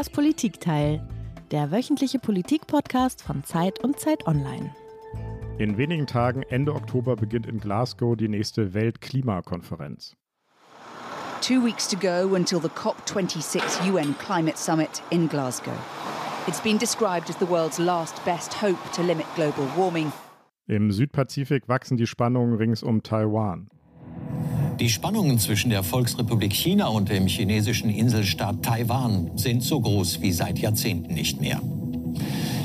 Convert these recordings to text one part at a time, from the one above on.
Das Politikteil, der wöchentliche Politikpodcast von Zeit und Zeit Online. In wenigen Tagen, Ende Oktober, beginnt in Glasgow die nächste Weltklimakonferenz. Two weeks to go until the COP26 UN Climate Summit in Glasgow. It's been described as the world's last best hope to limit global warming. Im Südpazifik wachsen die Spannungen rings um Taiwan. Die Spannungen zwischen der Volksrepublik China und dem chinesischen Inselstaat Taiwan sind so groß wie seit Jahrzehnten nicht mehr.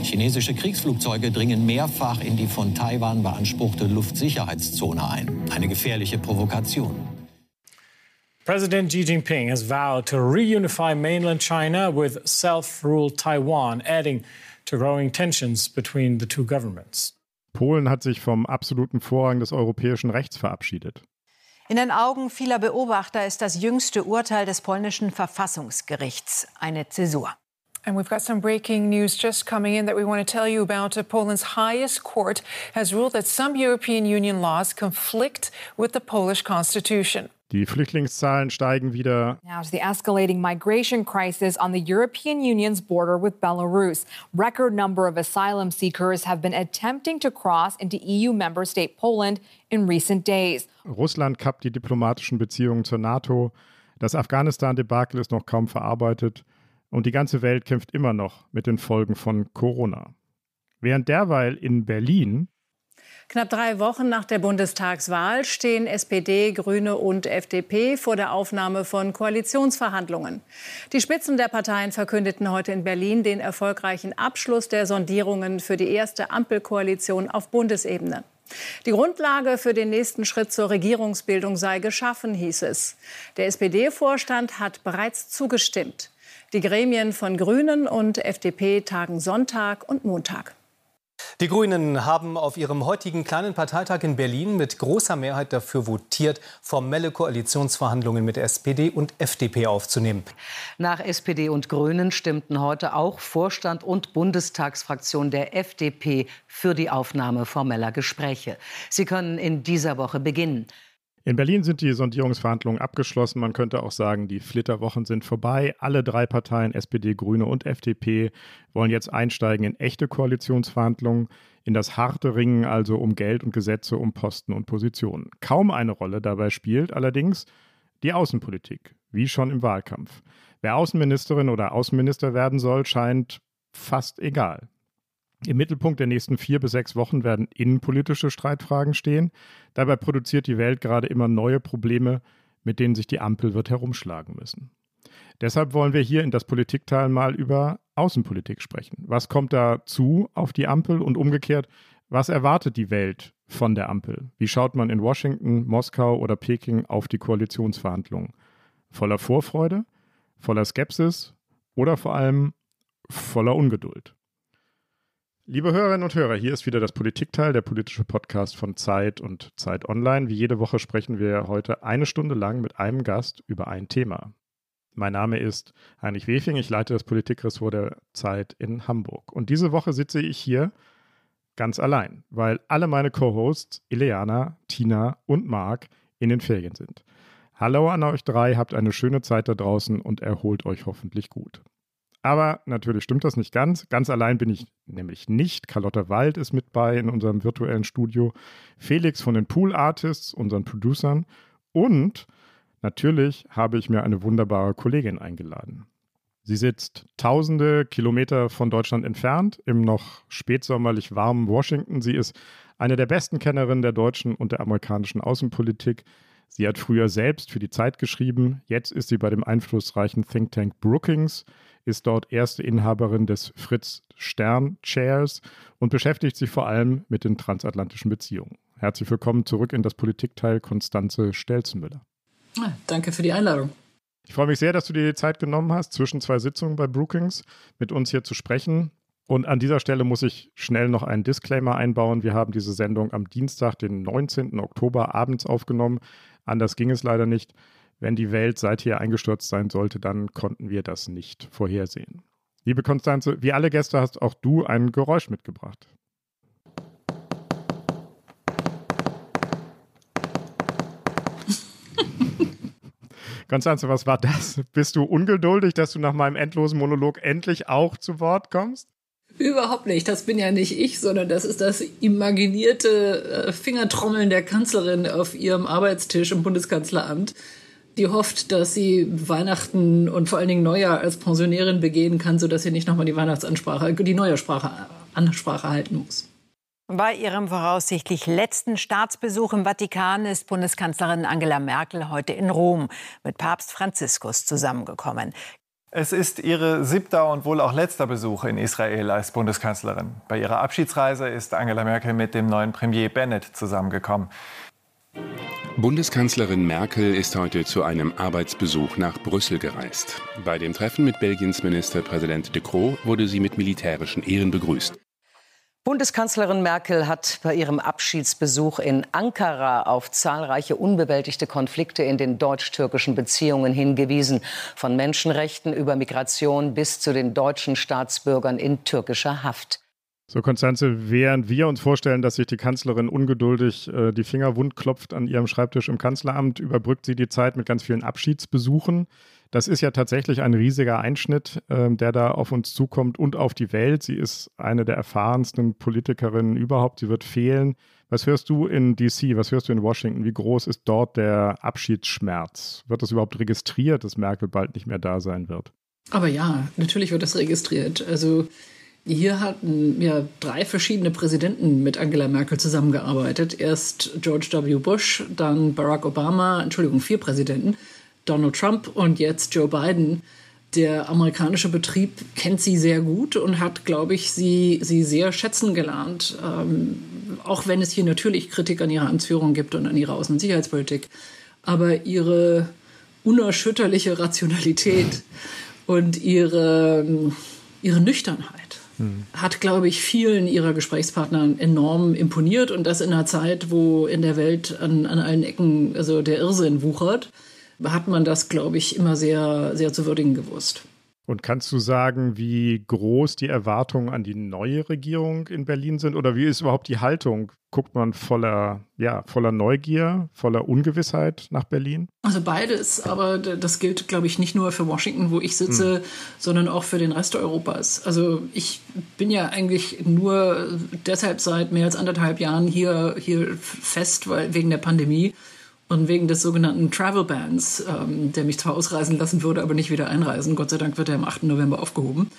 Chinesische Kriegsflugzeuge dringen mehrfach in die von Taiwan beanspruchte Luftsicherheitszone ein. Eine gefährliche Provokation. President Xi Jinping has vowed to reunify mainland China with self-ruled Taiwan, adding to growing tensions between the two governments. Polen hat sich vom absoluten Vorrang des europäischen Rechts verabschiedet. In den Augen vieler Beobachter ist das jüngste Urteil des polnischen Verfassungsgerichts eine Zäsur. And we've got some breaking news just coming in that we want to tell you about. Poland's highest court has ruled that some European Union laws conflict with the Polish constitution. Die Flüchtlingszahlen steigen wieder. Now to the escalating migration crisis on the European Union's border with Belarus. Record number of asylum seekers have been attempting to cross into EU member state Poland in recent days. Russland kappt die diplomatischen Beziehungen zur NATO. Das Afghanistan-Debakel ist noch kaum verarbeitet. Und die ganze Welt kämpft immer noch mit den Folgen von Corona. Während derweil in Berlin Knapp drei Wochen nach der Bundestagswahl stehen SPD, Grüne und FDP vor der Aufnahme von Koalitionsverhandlungen. Die Spitzen der Parteien verkündeten heute in Berlin den erfolgreichen Abschluss der Sondierungen für die erste Ampelkoalition auf Bundesebene. Die Grundlage für den nächsten Schritt zur Regierungsbildung sei geschaffen, hieß es. Der SPD-Vorstand hat bereits zugestimmt. Die Gremien von Grünen und FDP tagen Sonntag und Montag. Die Grünen haben auf ihrem heutigen kleinen Parteitag in Berlin mit großer Mehrheit dafür votiert, formelle Koalitionsverhandlungen mit SPD und FDP aufzunehmen. Nach SPD und Grünen stimmten heute auch Vorstand und Bundestagsfraktion der FDP für die Aufnahme formeller Gespräche. Sie können in dieser Woche beginnen. In Berlin sind die Sondierungsverhandlungen abgeschlossen. Man könnte auch sagen, die Flitterwochen sind vorbei. Alle drei Parteien, SPD, Grüne und FDP, wollen jetzt einsteigen in echte Koalitionsverhandlungen, in das harte Ringen also um Geld und Gesetze, um Posten und Positionen. Kaum eine Rolle dabei spielt allerdings die Außenpolitik, wie schon im Wahlkampf. Wer Außenministerin oder Außenminister werden soll, scheint fast egal. Im Mittelpunkt der nächsten vier bis sechs Wochen werden innenpolitische Streitfragen stehen. Dabei produziert die Welt gerade immer neue Probleme, mit denen sich die Ampel wird herumschlagen müssen. Deshalb wollen wir hier in das Politikteil mal über Außenpolitik sprechen. Was kommt dazu auf die Ampel und umgekehrt, was erwartet die Welt von der Ampel? Wie schaut man in Washington, Moskau oder Peking auf die Koalitionsverhandlungen? Voller Vorfreude, voller Skepsis oder vor allem voller Ungeduld? Liebe Hörerinnen und Hörer, hier ist wieder das Politikteil, der politische Podcast von Zeit und Zeit Online. Wie jede Woche sprechen wir heute eine Stunde lang mit einem Gast über ein Thema. Mein Name ist Heinrich Wefing, ich leite das Politikressort der Zeit in Hamburg. Und diese Woche sitze ich hier ganz allein, weil alle meine Co-Hosts, Ileana, Tina und Marc, in den Ferien sind. Hallo an euch drei, habt eine schöne Zeit da draußen und erholt euch hoffentlich gut. Aber natürlich stimmt das nicht ganz. Ganz allein bin ich nämlich nicht. Carlotta Wald ist mit bei in unserem virtuellen Studio. Felix von den Pool Artists, unseren Producern. Und natürlich habe ich mir eine wunderbare Kollegin eingeladen. Sie sitzt tausende Kilometer von Deutschland entfernt, im noch spätsommerlich warmen Washington. Sie ist eine der besten Kennerinnen der deutschen und der amerikanischen Außenpolitik. Sie hat früher selbst für die Zeit geschrieben. Jetzt ist sie bei dem einflussreichen Think Tank Brookings ist dort erste Inhaberin des Fritz Stern Chairs und beschäftigt sich vor allem mit den transatlantischen Beziehungen. Herzlich willkommen zurück in das Politikteil Konstanze Stelzenmüller. Ah, danke für die Einladung. Ich freue mich sehr, dass du dir die Zeit genommen hast, zwischen zwei Sitzungen bei Brookings mit uns hier zu sprechen. Und an dieser Stelle muss ich schnell noch einen Disclaimer einbauen. Wir haben diese Sendung am Dienstag, den 19. Oktober abends aufgenommen. Anders ging es leider nicht. Wenn die Welt seither eingestürzt sein sollte, dann konnten wir das nicht vorhersehen. Liebe Konstanze, wie alle Gäste hast auch du ein Geräusch mitgebracht. Konstanze, was war das? Bist du ungeduldig, dass du nach meinem endlosen Monolog endlich auch zu Wort kommst? Überhaupt nicht. Das bin ja nicht ich, sondern das ist das imaginierte äh, Fingertrommeln der Kanzlerin auf ihrem Arbeitstisch im Bundeskanzleramt, die hofft, dass sie Weihnachten und vor allen Dingen Neujahr als Pensionärin begehen kann, sodass sie nicht nochmal die Weihnachtsansprache, die Neujahrssprache, Ansprache halten muss. Bei ihrem voraussichtlich letzten Staatsbesuch im Vatikan ist Bundeskanzlerin Angela Merkel heute in Rom mit Papst Franziskus zusammengekommen. Es ist ihre siebter und wohl auch letzter Besuch in Israel als Bundeskanzlerin. Bei ihrer Abschiedsreise ist Angela Merkel mit dem neuen Premier Bennett zusammengekommen. Bundeskanzlerin Merkel ist heute zu einem Arbeitsbesuch nach Brüssel gereist. Bei dem Treffen mit Belgiens Ministerpräsident De Croo wurde sie mit militärischen Ehren begrüßt. Bundeskanzlerin Merkel hat bei ihrem Abschiedsbesuch in Ankara auf zahlreiche unbewältigte Konflikte in den deutsch-türkischen Beziehungen hingewiesen, von Menschenrechten über Migration bis zu den deutschen Staatsbürgern in türkischer Haft. So, Konstanze, während wir uns vorstellen, dass sich die Kanzlerin ungeduldig äh, die Finger wund klopft an ihrem Schreibtisch im Kanzleramt, überbrückt sie die Zeit mit ganz vielen Abschiedsbesuchen. Das ist ja tatsächlich ein riesiger Einschnitt, äh, der da auf uns zukommt und auf die Welt. Sie ist eine der erfahrensten Politikerinnen überhaupt. Sie wird fehlen. Was hörst du in DC? Was hörst du in Washington? Wie groß ist dort der Abschiedsschmerz? Wird das überhaupt registriert, dass Merkel bald nicht mehr da sein wird? Aber ja, natürlich wird das registriert. Also hier hatten ja drei verschiedene Präsidenten mit Angela Merkel zusammengearbeitet. Erst George W. Bush, dann Barack Obama, Entschuldigung, vier Präsidenten. Donald Trump und jetzt Joe Biden. Der amerikanische Betrieb kennt sie sehr gut und hat, glaube ich, sie, sie sehr schätzen gelernt. Ähm, auch wenn es hier natürlich Kritik an ihrer Amtsführung gibt und an ihrer Außen- und Sicherheitspolitik. Aber ihre unerschütterliche Rationalität und ihre, ihre Nüchternheit hat, glaube ich, vielen ihrer Gesprächspartnern enorm imponiert und das in einer Zeit, wo in der Welt an, an allen Ecken also der Irrsinn wuchert hat man das, glaube ich, immer sehr, sehr zu würdigen gewusst. Und kannst du sagen, wie groß die Erwartungen an die neue Regierung in Berlin sind? Oder wie ist überhaupt die Haltung? Guckt man voller, ja, voller Neugier, voller Ungewissheit nach Berlin? Also beides, aber das gilt, glaube ich, nicht nur für Washington, wo ich sitze, hm. sondern auch für den Rest Europas. Also ich bin ja eigentlich nur deshalb seit mehr als anderthalb Jahren hier, hier fest, weil, wegen der Pandemie und wegen des sogenannten Travel Bans, ähm, der mich zwar ausreisen lassen würde, aber nicht wieder einreisen. Gott sei Dank wird er am 8. November aufgehoben.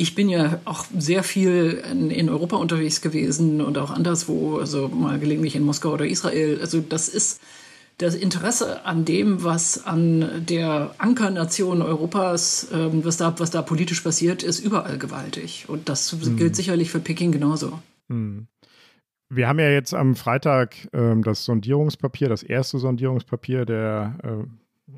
Ich bin ja auch sehr viel in, in, Europa unterwegs gewesen und auch anderswo, also mal gelegentlich in Moskau oder Israel. Also das ist das Interesse an dem, was an der Ankernation Europas, ähm, was, da, was da politisch passiert, ist überall gewaltig. Und das hm. gilt sicherlich für Peking genauso. Hm. Wir haben ja jetzt am Freitag ähm, das Sondierungspapier, das erste Sondierungspapier der äh,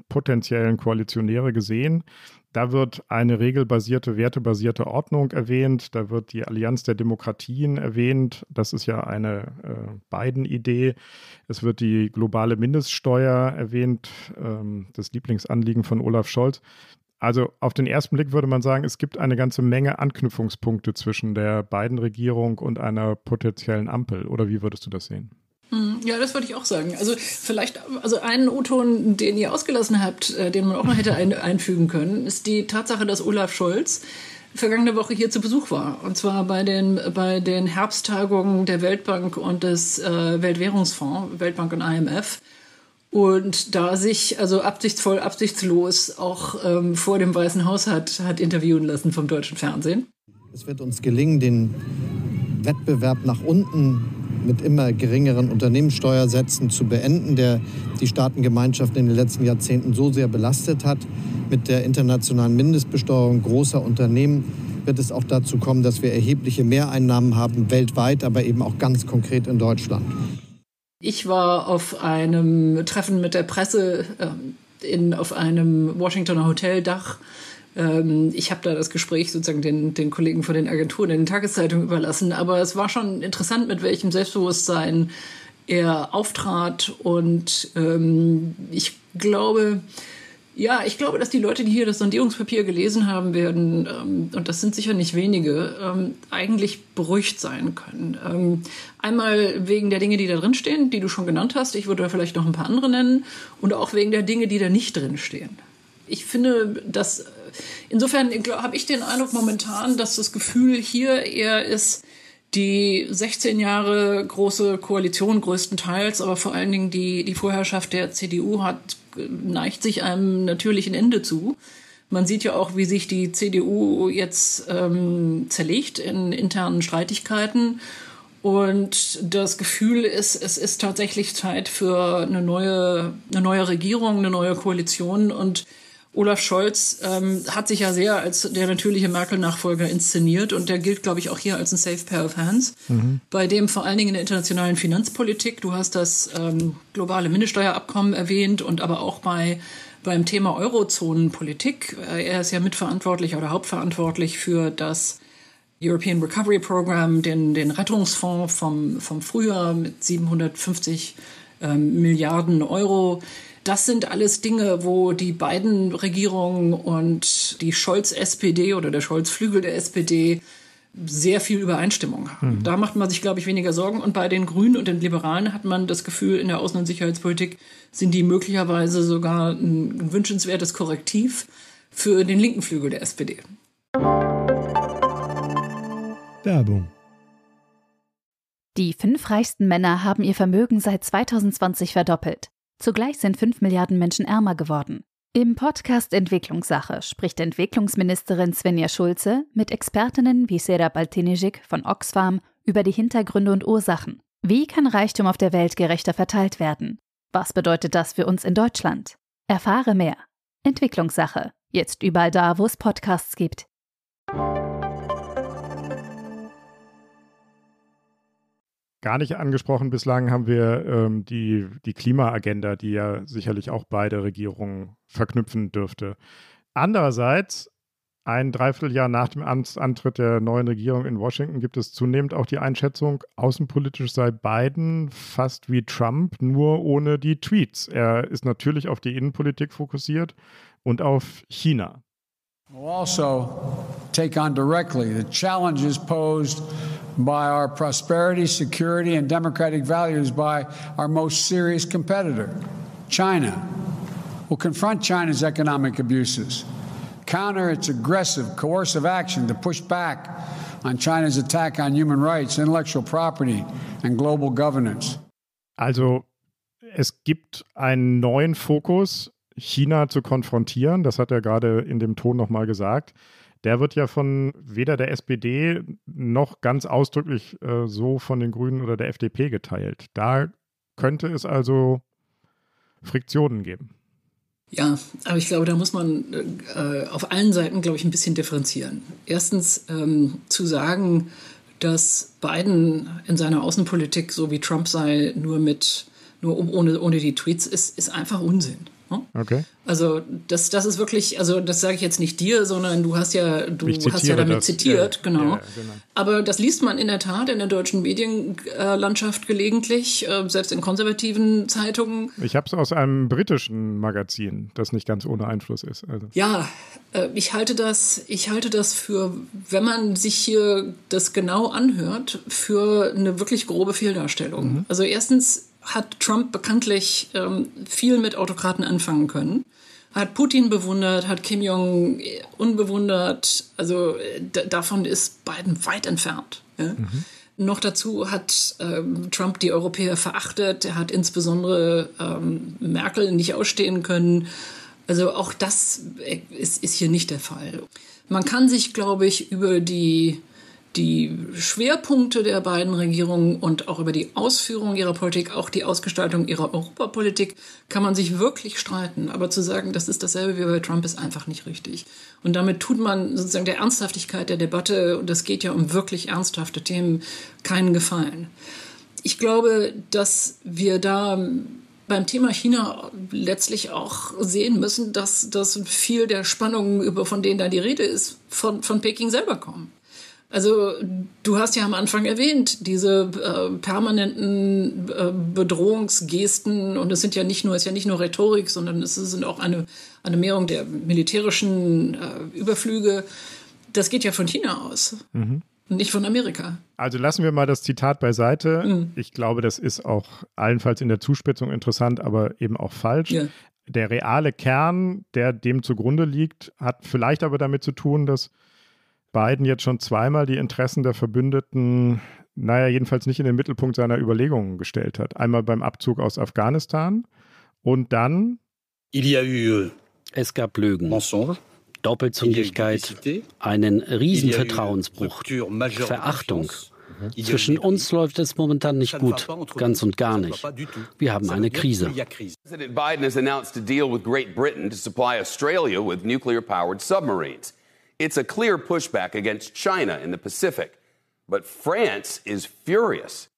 potenziellen Koalitionäre gesehen. Da wird eine regelbasierte, wertebasierte Ordnung erwähnt. Da wird die Allianz der Demokratien erwähnt. Das ist ja eine äh, Biden-Idee. Es wird die globale Mindeststeuer erwähnt, ähm, das Lieblingsanliegen von Olaf Scholz. Also auf den ersten Blick würde man sagen, es gibt eine ganze Menge Anknüpfungspunkte zwischen der beiden Regierung und einer potenziellen Ampel. Oder wie würdest du das sehen? Hm, ja, das würde ich auch sagen. Also vielleicht, also einen O-Ton, den ihr ausgelassen habt, äh, den man auch noch hätte ein, einfügen können, ist die Tatsache, dass Olaf Scholz vergangene Woche hier zu Besuch war. Und zwar bei den, bei den Herbsttagungen der Weltbank und des äh, Weltwährungsfonds, Weltbank und IMF und da sich also absichtsvoll, absichtslos auch ähm, vor dem Weißen Haus hat, hat interviewen lassen vom deutschen Fernsehen. Es wird uns gelingen, den Wettbewerb nach unten mit immer geringeren Unternehmenssteuersätzen zu beenden, der die Staatengemeinschaft in den letzten Jahrzehnten so sehr belastet hat. Mit der internationalen Mindestbesteuerung großer Unternehmen wird es auch dazu kommen, dass wir erhebliche Mehreinnahmen haben weltweit, aber eben auch ganz konkret in Deutschland. Ich war auf einem Treffen mit der Presse äh, in, auf einem Washingtoner Hoteldach. Ähm, ich habe da das Gespräch sozusagen den, den Kollegen von den Agenturen in den Tageszeitungen überlassen. Aber es war schon interessant, mit welchem Selbstbewusstsein er auftrat. Und ähm, ich glaube, Ja, ich glaube, dass die Leute, die hier das Sondierungspapier gelesen haben werden, ähm, und das sind sicher nicht wenige, ähm, eigentlich beruhigt sein können. Ähm, einmal wegen der Dinge, die da drin stehen, die du schon genannt hast. Ich würde da vielleicht noch ein paar andere nennen. Und auch wegen der Dinge, die da nicht drin stehen. Ich finde, dass insofern habe ich den Eindruck momentan, dass das Gefühl hier eher ist, die 16 Jahre große Koalition größtenteils, aber vor allen Dingen die, die Vorherrschaft der CDU hat, neigt sich einem natürlichen Ende zu. Man sieht ja auch, wie sich die CDU jetzt ähm, zerlegt in internen Streitigkeiten. Und das Gefühl ist, es ist tatsächlich Zeit für eine neue, eine neue Regierung, eine neue Koalition. Und Olaf Scholz ähm, hat sich ja sehr als der natürliche Merkel-Nachfolger inszeniert und der gilt, glaube ich, auch hier als ein Safe Pair of Hands, mhm. bei dem vor allen Dingen in der internationalen Finanzpolitik, du hast das ähm, globale Mindeststeuerabkommen erwähnt und aber auch bei beim Thema Eurozonenpolitik. Äh, er ist ja mitverantwortlich oder hauptverantwortlich für das European Recovery Program, den, den Rettungsfonds vom, vom Frühjahr mit 750 ähm, Milliarden Euro das sind alles Dinge, wo die beiden Regierungen und die Scholz-SPD oder der Scholz-Flügel der SPD sehr viel Übereinstimmung haben. Mhm. Da macht man sich, glaube ich, weniger Sorgen. Und bei den Grünen und den Liberalen hat man das Gefühl, in der Außen- und Sicherheitspolitik sind die möglicherweise sogar ein wünschenswertes Korrektiv für den linken Flügel der SPD. Werbung. Die fünf reichsten Männer haben ihr Vermögen seit 2020 verdoppelt. Zugleich sind fünf Milliarden Menschen ärmer geworden. Im Podcast Entwicklungssache spricht Entwicklungsministerin Svenja Schulze mit Expertinnen wie Serap Altinijik von Oxfam über die Hintergründe und Ursachen. Wie kann Reichtum auf der Welt gerechter verteilt werden? Was bedeutet das für uns in Deutschland? Erfahre mehr. Entwicklungssache. Jetzt überall da, wo es Podcasts gibt. Gar nicht angesprochen bislang haben wir ähm, die, die Klimaagenda, die ja sicherlich auch beide Regierungen verknüpfen dürfte. Andererseits, ein Dreivierteljahr nach dem Antritt der neuen Regierung in Washington gibt es zunehmend auch die Einschätzung, außenpolitisch sei Biden fast wie Trump, nur ohne die Tweets. Er ist natürlich auf die Innenpolitik fokussiert und auf China. We'll also take on directly the challenges posed by our prosperity, security, and democratic values by our most serious competitor, China. We'll confront China's economic abuses, counter its aggressive, coercive action to push back on China's attack on human rights, intellectual property, and global governance. Also, es gibt einen neuen Fokus China zu konfrontieren, das hat er gerade in dem Ton nochmal gesagt, der wird ja von weder der SPD noch ganz ausdrücklich äh, so von den Grünen oder der FDP geteilt. Da könnte es also Friktionen geben. Ja, aber ich glaube, da muss man äh, auf allen Seiten, glaube ich, ein bisschen differenzieren. Erstens ähm, zu sagen, dass Biden in seiner Außenpolitik so wie Trump sei, nur mit nur ohne, ohne die Tweets, ist, ist einfach Unsinn. Ne? Okay. Also das, das ist wirklich, also das sage ich jetzt nicht dir, sondern du hast ja, du hast ja damit das. zitiert, ja, genau. Ja, genau. Aber das liest man in der Tat in der deutschen Medienlandschaft gelegentlich, äh, selbst in konservativen Zeitungen. Ich habe es aus einem britischen Magazin, das nicht ganz ohne Einfluss ist. Also. Ja, äh, ich halte das, ich halte das für, wenn man sich hier das genau anhört, für eine wirklich grobe Fehldarstellung. Mhm. Also erstens hat Trump bekanntlich ähm, viel mit Autokraten anfangen können. Hat Putin bewundert, hat Kim Jong-un bewundert. Also äh, davon ist Biden weit entfernt. Ja? Mhm. Noch dazu hat ähm, Trump die Europäer verachtet. Er hat insbesondere ähm, Merkel nicht ausstehen können. Also auch das äh, ist, ist hier nicht der Fall. Man kann sich, glaube ich, über die die Schwerpunkte der beiden Regierungen und auch über die Ausführung ihrer Politik, auch die Ausgestaltung ihrer Europapolitik, kann man sich wirklich streiten. Aber zu sagen, das ist dasselbe wie bei Trump, ist einfach nicht richtig. Und damit tut man sozusagen der Ernsthaftigkeit der Debatte, und das geht ja um wirklich ernsthafte Themen, keinen Gefallen. Ich glaube, dass wir da beim Thema China letztlich auch sehen müssen, dass, dass viel der Spannungen, von denen da die Rede ist, von, von Peking selber kommen. Also du hast ja am Anfang erwähnt, diese äh, permanenten äh, Bedrohungsgesten und es sind ja nicht nur, ist ja nicht nur Rhetorik, sondern es sind auch eine, eine Mehrung der militärischen äh, Überflüge. Das geht ja von China aus. Mhm. Nicht von Amerika. Also lassen wir mal das Zitat beiseite. Mhm. Ich glaube, das ist auch allenfalls in der Zuspitzung interessant, aber eben auch falsch. Ja. Der reale Kern, der dem zugrunde liegt, hat vielleicht aber damit zu tun, dass Biden jetzt schon zweimal die Interessen der Verbündeten, naja, jedenfalls nicht in den Mittelpunkt seiner Überlegungen gestellt hat. Einmal beim Abzug aus Afghanistan und dann. Euh, es gab Lügen. Doppelzüngigkeit, einen riesen Vertrauensbruch, Verachtung. Zwischen uns läuft es momentan nicht gut, ganz und gar nicht. Wir haben eine Krise. President Biden has announced a deal with Great Britain to supply Australia with nuclear-powered submarines. It's a clear pushback against China in the Pacific. But France is furious.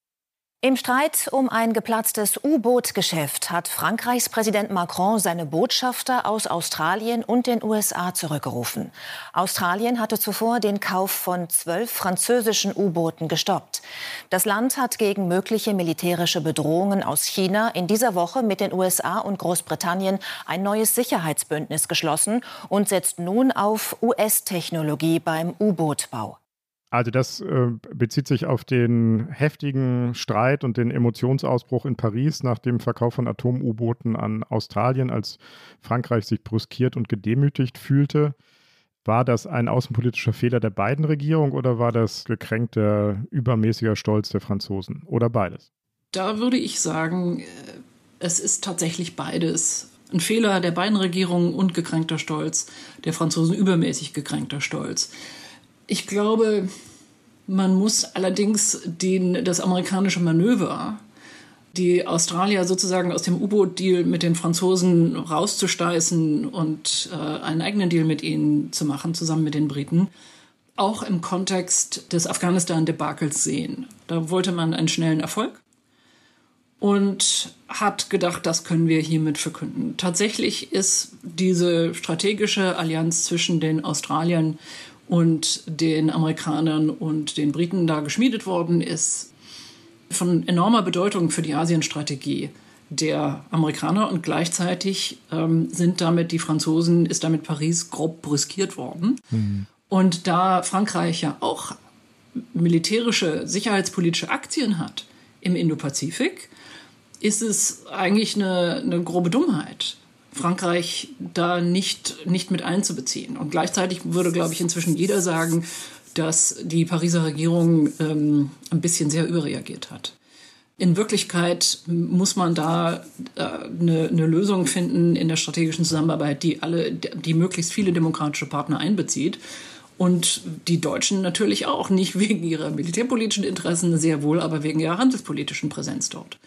Im Streit um ein geplatztes U-Boot-Geschäft hat Frankreichs Präsident Macron seine Botschafter aus Australien und den USA zurückgerufen. Australien hatte zuvor den Kauf von zwölf französischen U-Booten gestoppt. Das Land hat gegen mögliche militärische Bedrohungen aus China in dieser Woche mit den USA und Großbritannien ein neues Sicherheitsbündnis geschlossen und setzt nun auf US-Technologie beim U-Boot-Bau. Also das äh, bezieht sich auf den heftigen Streit und den Emotionsausbruch in Paris nach dem Verkauf von Atom-U-Booten an Australien, als Frankreich sich brüskiert und gedemütigt fühlte. War das ein außenpolitischer Fehler der beiden Regierungen oder war das gekränkter, übermäßiger Stolz der Franzosen oder beides? Da würde ich sagen, äh, es ist tatsächlich beides. Ein Fehler der beiden Regierungen und gekränkter Stolz, der Franzosen übermäßig gekränkter Stolz. Ich glaube, man muss allerdings den, das amerikanische Manöver, die Australier sozusagen aus dem U-Boot-Deal mit den Franzosen rauszusteißen und äh, einen eigenen Deal mit ihnen zu machen, zusammen mit den Briten, auch im Kontext des Afghanistan-Debakels sehen. Da wollte man einen schnellen Erfolg und hat gedacht, das können wir hiermit verkünden. Tatsächlich ist diese strategische Allianz zwischen den Australiern und den Amerikanern und den Briten da geschmiedet worden ist, von enormer Bedeutung für die Asienstrategie der Amerikaner und gleichzeitig ähm, sind damit die Franzosen, ist damit Paris grob brüskiert worden. Mhm. Und da Frankreich ja auch militärische, sicherheitspolitische Aktien hat im Indopazifik, ist es eigentlich eine, eine grobe Dummheit, Frankreich da nicht, nicht mit einzubeziehen. Und gleichzeitig würde, glaube ich, inzwischen jeder sagen, dass die Pariser Regierung ähm, ein bisschen sehr überreagiert hat. In Wirklichkeit muss man da äh, eine, eine Lösung finden in der strategischen Zusammenarbeit, die alle, die möglichst viele demokratische Partner einbezieht. Und die Deutschen natürlich auch, nicht wegen ihrer militärpolitischen Interessen, sehr wohl, aber wegen ihrer handelspolitischen Präsenz dort.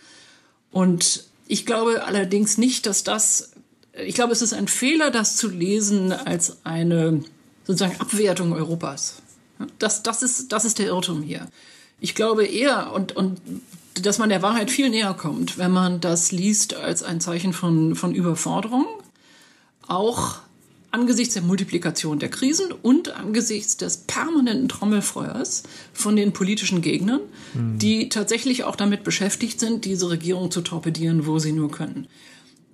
Und ich glaube allerdings nicht, dass das ich glaube, es ist ein Fehler, das zu lesen als eine sozusagen Abwertung Europas. Das, das, ist, das ist der Irrtum hier. Ich glaube eher, und, und dass man der Wahrheit viel näher kommt, wenn man das liest als ein Zeichen von, von Überforderung, auch angesichts der Multiplikation der Krisen und angesichts des permanenten Trommelfeuers von den politischen Gegnern, mhm. die tatsächlich auch damit beschäftigt sind, diese Regierung zu torpedieren, wo sie nur können.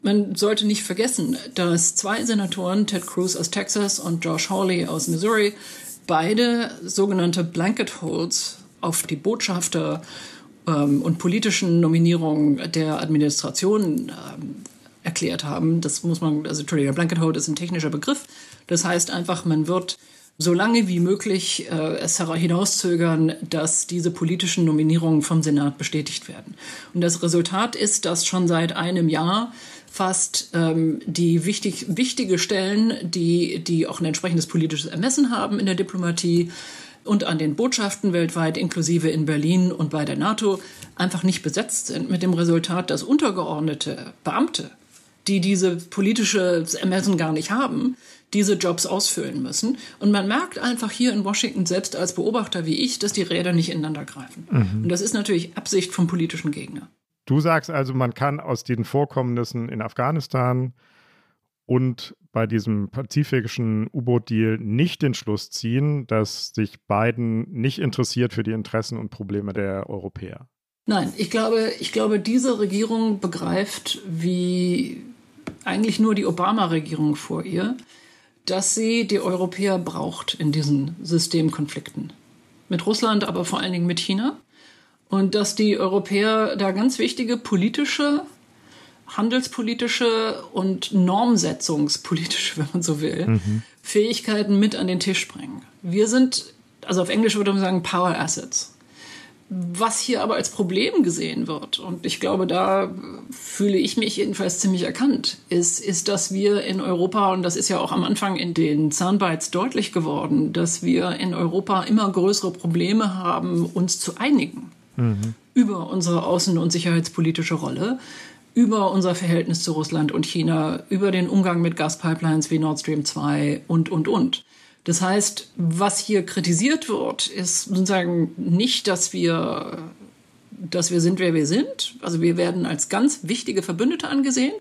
Man sollte nicht vergessen, dass zwei Senatoren, Ted Cruz aus Texas und Josh Hawley aus Missouri, beide sogenannte Blanket Holds auf die Botschafter ähm, und politischen Nominierungen der Administration ähm, erklärt haben. Das muss man, also Entschuldigung, Blanket Hold ist ein technischer Begriff. Das heißt einfach, man wird so lange wie möglich äh, es hinauszögern, dass diese politischen Nominierungen vom Senat bestätigt werden. Und das Resultat ist, dass schon seit einem Jahr fast ähm, die wichtig, wichtige Stellen, die, die auch ein entsprechendes politisches Ermessen haben in der Diplomatie und an den Botschaften weltweit, inklusive in Berlin und bei der NATO, einfach nicht besetzt sind, mit dem Resultat, dass untergeordnete Beamte, die diese politische Ermessen gar nicht haben, diese Jobs ausfüllen müssen. Und man merkt einfach hier in Washington, selbst als Beobachter wie ich, dass die Räder nicht ineinander greifen. Mhm. Und das ist natürlich Absicht vom politischen Gegner. Du sagst also, man kann aus den Vorkommnissen in Afghanistan und bei diesem pazifischen U-Boot-Deal nicht den Schluss ziehen, dass sich Biden nicht interessiert für die Interessen und Probleme der Europäer? Nein, ich glaube, ich glaube, diese Regierung begreift, wie eigentlich nur die Obama-Regierung vor ihr, dass sie die Europäer braucht in diesen Systemkonflikten. Mit Russland, aber vor allen Dingen mit China. Und dass die Europäer da ganz wichtige politische handelspolitische und normsetzungspolitische, wenn man so will, mhm. Fähigkeiten mit an den Tisch bringen. Wir sind, also auf Englisch würde man sagen, Power Assets. Was hier aber als Problem gesehen wird, und ich glaube, da fühle ich mich jedenfalls ziemlich erkannt, ist, ist, dass wir in Europa, und das ist ja auch am Anfang in den Soundbites deutlich geworden, dass wir in Europa immer größere Probleme haben, uns zu einigen mhm. über unsere außen- und sicherheitspolitische Rolle über unser Verhältnis zu Russland und China, über den Umgang mit Gaspipelines wie Nord Stream 2 und, und, und. Das heißt, was hier kritisiert wird, ist sozusagen nicht, dass wir, dass wir sind, wer wir sind. Also wir werden als ganz wichtige Verbündete angesehen.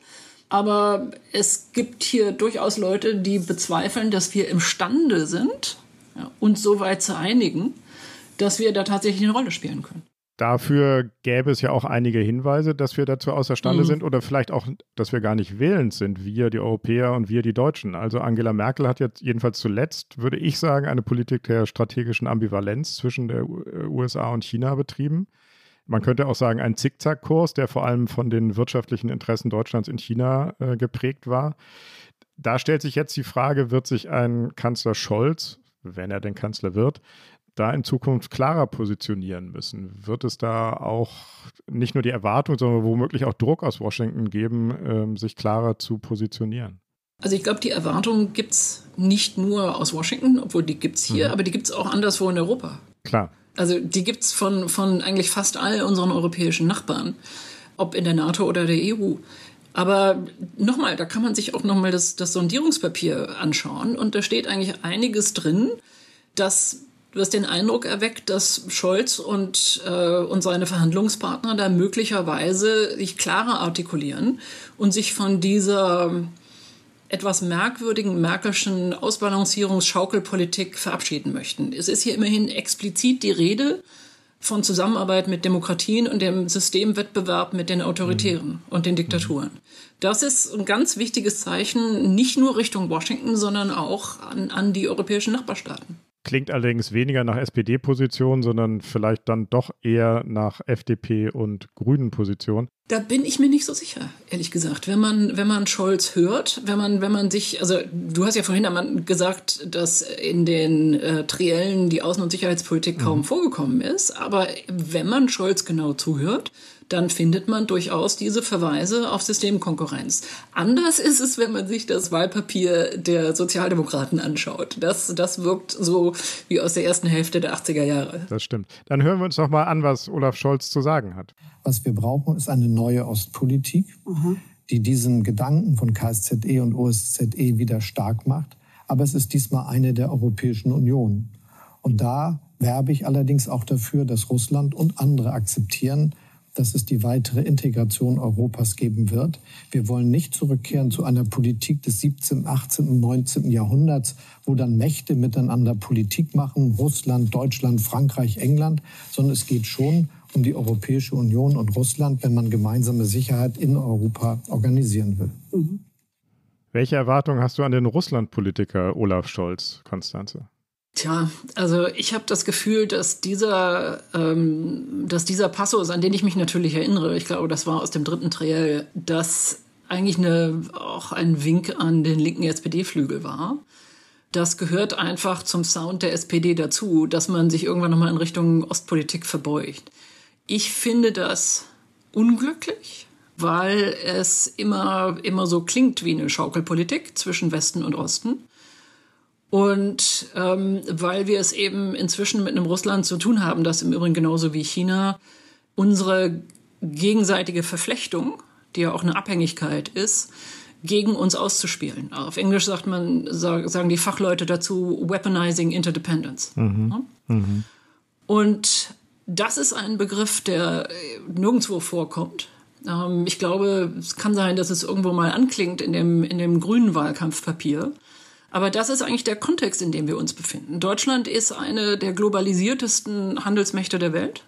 Aber es gibt hier durchaus Leute, die bezweifeln, dass wir imstande sind, uns so weit zu einigen, dass wir da tatsächlich eine Rolle spielen können. Dafür gäbe es ja auch einige Hinweise, dass wir dazu außerstande mhm. sind oder vielleicht auch, dass wir gar nicht wählend sind, wir die Europäer und wir die Deutschen. Also Angela Merkel hat jetzt jedenfalls zuletzt, würde ich sagen, eine Politik der strategischen Ambivalenz zwischen der USA und China betrieben. Man könnte auch sagen, ein Zickzackkurs, der vor allem von den wirtschaftlichen Interessen Deutschlands in China äh, geprägt war. Da stellt sich jetzt die Frage, wird sich ein Kanzler Scholz, wenn er denn Kanzler wird, da in Zukunft klarer positionieren müssen? Wird es da auch nicht nur die Erwartung, sondern womöglich auch Druck aus Washington geben, ähm, sich klarer zu positionieren? Also ich glaube, die Erwartung gibt es nicht nur aus Washington, obwohl die gibt es hier, mhm. aber die gibt es auch anderswo in Europa. Klar. Also die gibt es von, von eigentlich fast all unseren europäischen Nachbarn, ob in der NATO oder der EU. Aber nochmal, da kann man sich auch nochmal das, das Sondierungspapier anschauen und da steht eigentlich einiges drin, das Du hast den Eindruck erweckt, dass Scholz und, äh, und seine Verhandlungspartner da möglicherweise sich klarer artikulieren und sich von dieser etwas merkwürdigen Merkelschen Ausbalancierungsschaukelpolitik verabschieden möchten. Es ist hier immerhin explizit die Rede von Zusammenarbeit mit Demokratien und dem Systemwettbewerb mit den Autoritären mhm. und den Diktaturen. Das ist ein ganz wichtiges Zeichen, nicht nur Richtung Washington, sondern auch an, an die europäischen Nachbarstaaten. Klingt allerdings weniger nach SPD-Position, sondern vielleicht dann doch eher nach FDP und Grünen-Position. Da bin ich mir nicht so sicher, ehrlich gesagt. Wenn man, wenn man Scholz hört, wenn man, wenn man sich, also du hast ja vorhin einmal gesagt, dass in den äh, Triellen die Außen- und Sicherheitspolitik kaum mhm. vorgekommen ist. Aber wenn man Scholz genau zuhört, dann findet man durchaus diese Verweise auf Systemkonkurrenz. Anders ist es, wenn man sich das Wahlpapier der Sozialdemokraten anschaut. Das, das wirkt so wie aus der ersten Hälfte der 80er Jahre. Das stimmt. Dann hören wir uns doch mal an, was Olaf Scholz zu sagen hat. Was wir brauchen, ist eine neue Ostpolitik, mhm. die diesen Gedanken von KSZE und OSZE wieder stark macht. Aber es ist diesmal eine der Europäischen Union. Und da werbe ich allerdings auch dafür, dass Russland und andere akzeptieren, dass es die weitere Integration Europas geben wird. Wir wollen nicht zurückkehren zu einer Politik des 17., 18. und 19. Jahrhunderts, wo dann Mächte miteinander Politik machen, Russland, Deutschland, Frankreich, England, sondern es geht schon um die Europäische Union und Russland, wenn man gemeinsame Sicherheit in Europa organisieren will. Mhm. Welche Erwartungen hast du an den Russland-Politiker Olaf Scholz, Konstanze? Tja, also ich habe das Gefühl, dass dieser, ähm, dass dieser Passus, an den ich mich natürlich erinnere, ich glaube, das war aus dem dritten Triell, dass eigentlich eine, auch ein Wink an den linken SPD-Flügel war. Das gehört einfach zum Sound der SPD dazu, dass man sich irgendwann nochmal in Richtung Ostpolitik verbeugt. Ich finde das unglücklich, weil es immer, immer so klingt wie eine Schaukelpolitik zwischen Westen und Osten. Und ähm, weil wir es eben inzwischen mit einem Russland zu tun haben, das im Übrigen genauso wie China unsere gegenseitige Verflechtung, die ja auch eine Abhängigkeit ist, gegen uns auszuspielen. Auf Englisch sagt man, sagen die Fachleute dazu, weaponizing interdependence. Mhm. Mhm. Und das ist ein Begriff, der nirgendwo vorkommt Ähm, ich glaube, es kann sein, dass es irgendwo mal anklingt in dem, in dem grünen Wahlkampfpapier. Aber das ist eigentlich der Kontext, in dem wir uns befinden. Deutschland ist eine der globalisiertesten Handelsmächte der Welt.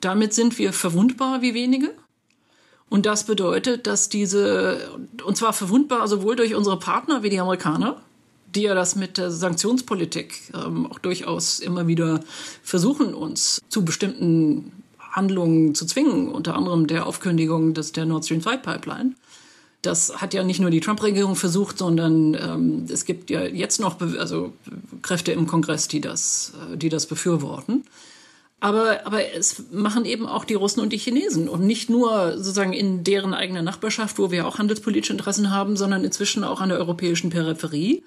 Damit sind wir verwundbar wie wenige. Und das bedeutet, dass diese, und zwar verwundbar sowohl durch unsere Partner wie die Amerikaner, die ja das mit der Sanktionspolitik ähm, auch durchaus immer wieder versuchen, uns zu bestimmten Handlungen zu zwingen, unter anderem der Aufkündigung des, der Nord Stream 2 Pipeline. Das hat ja nicht nur die Trump-Regierung versucht, sondern ähm, es gibt ja jetzt noch also Kräfte im Kongress, die das, äh, die das befürworten. Aber, aber es machen eben auch die Russen und die Chinesen. Und nicht nur sozusagen in deren eigener Nachbarschaft, wo wir auch handelspolitische Interessen haben, sondern inzwischen auch an der europäischen Peripherie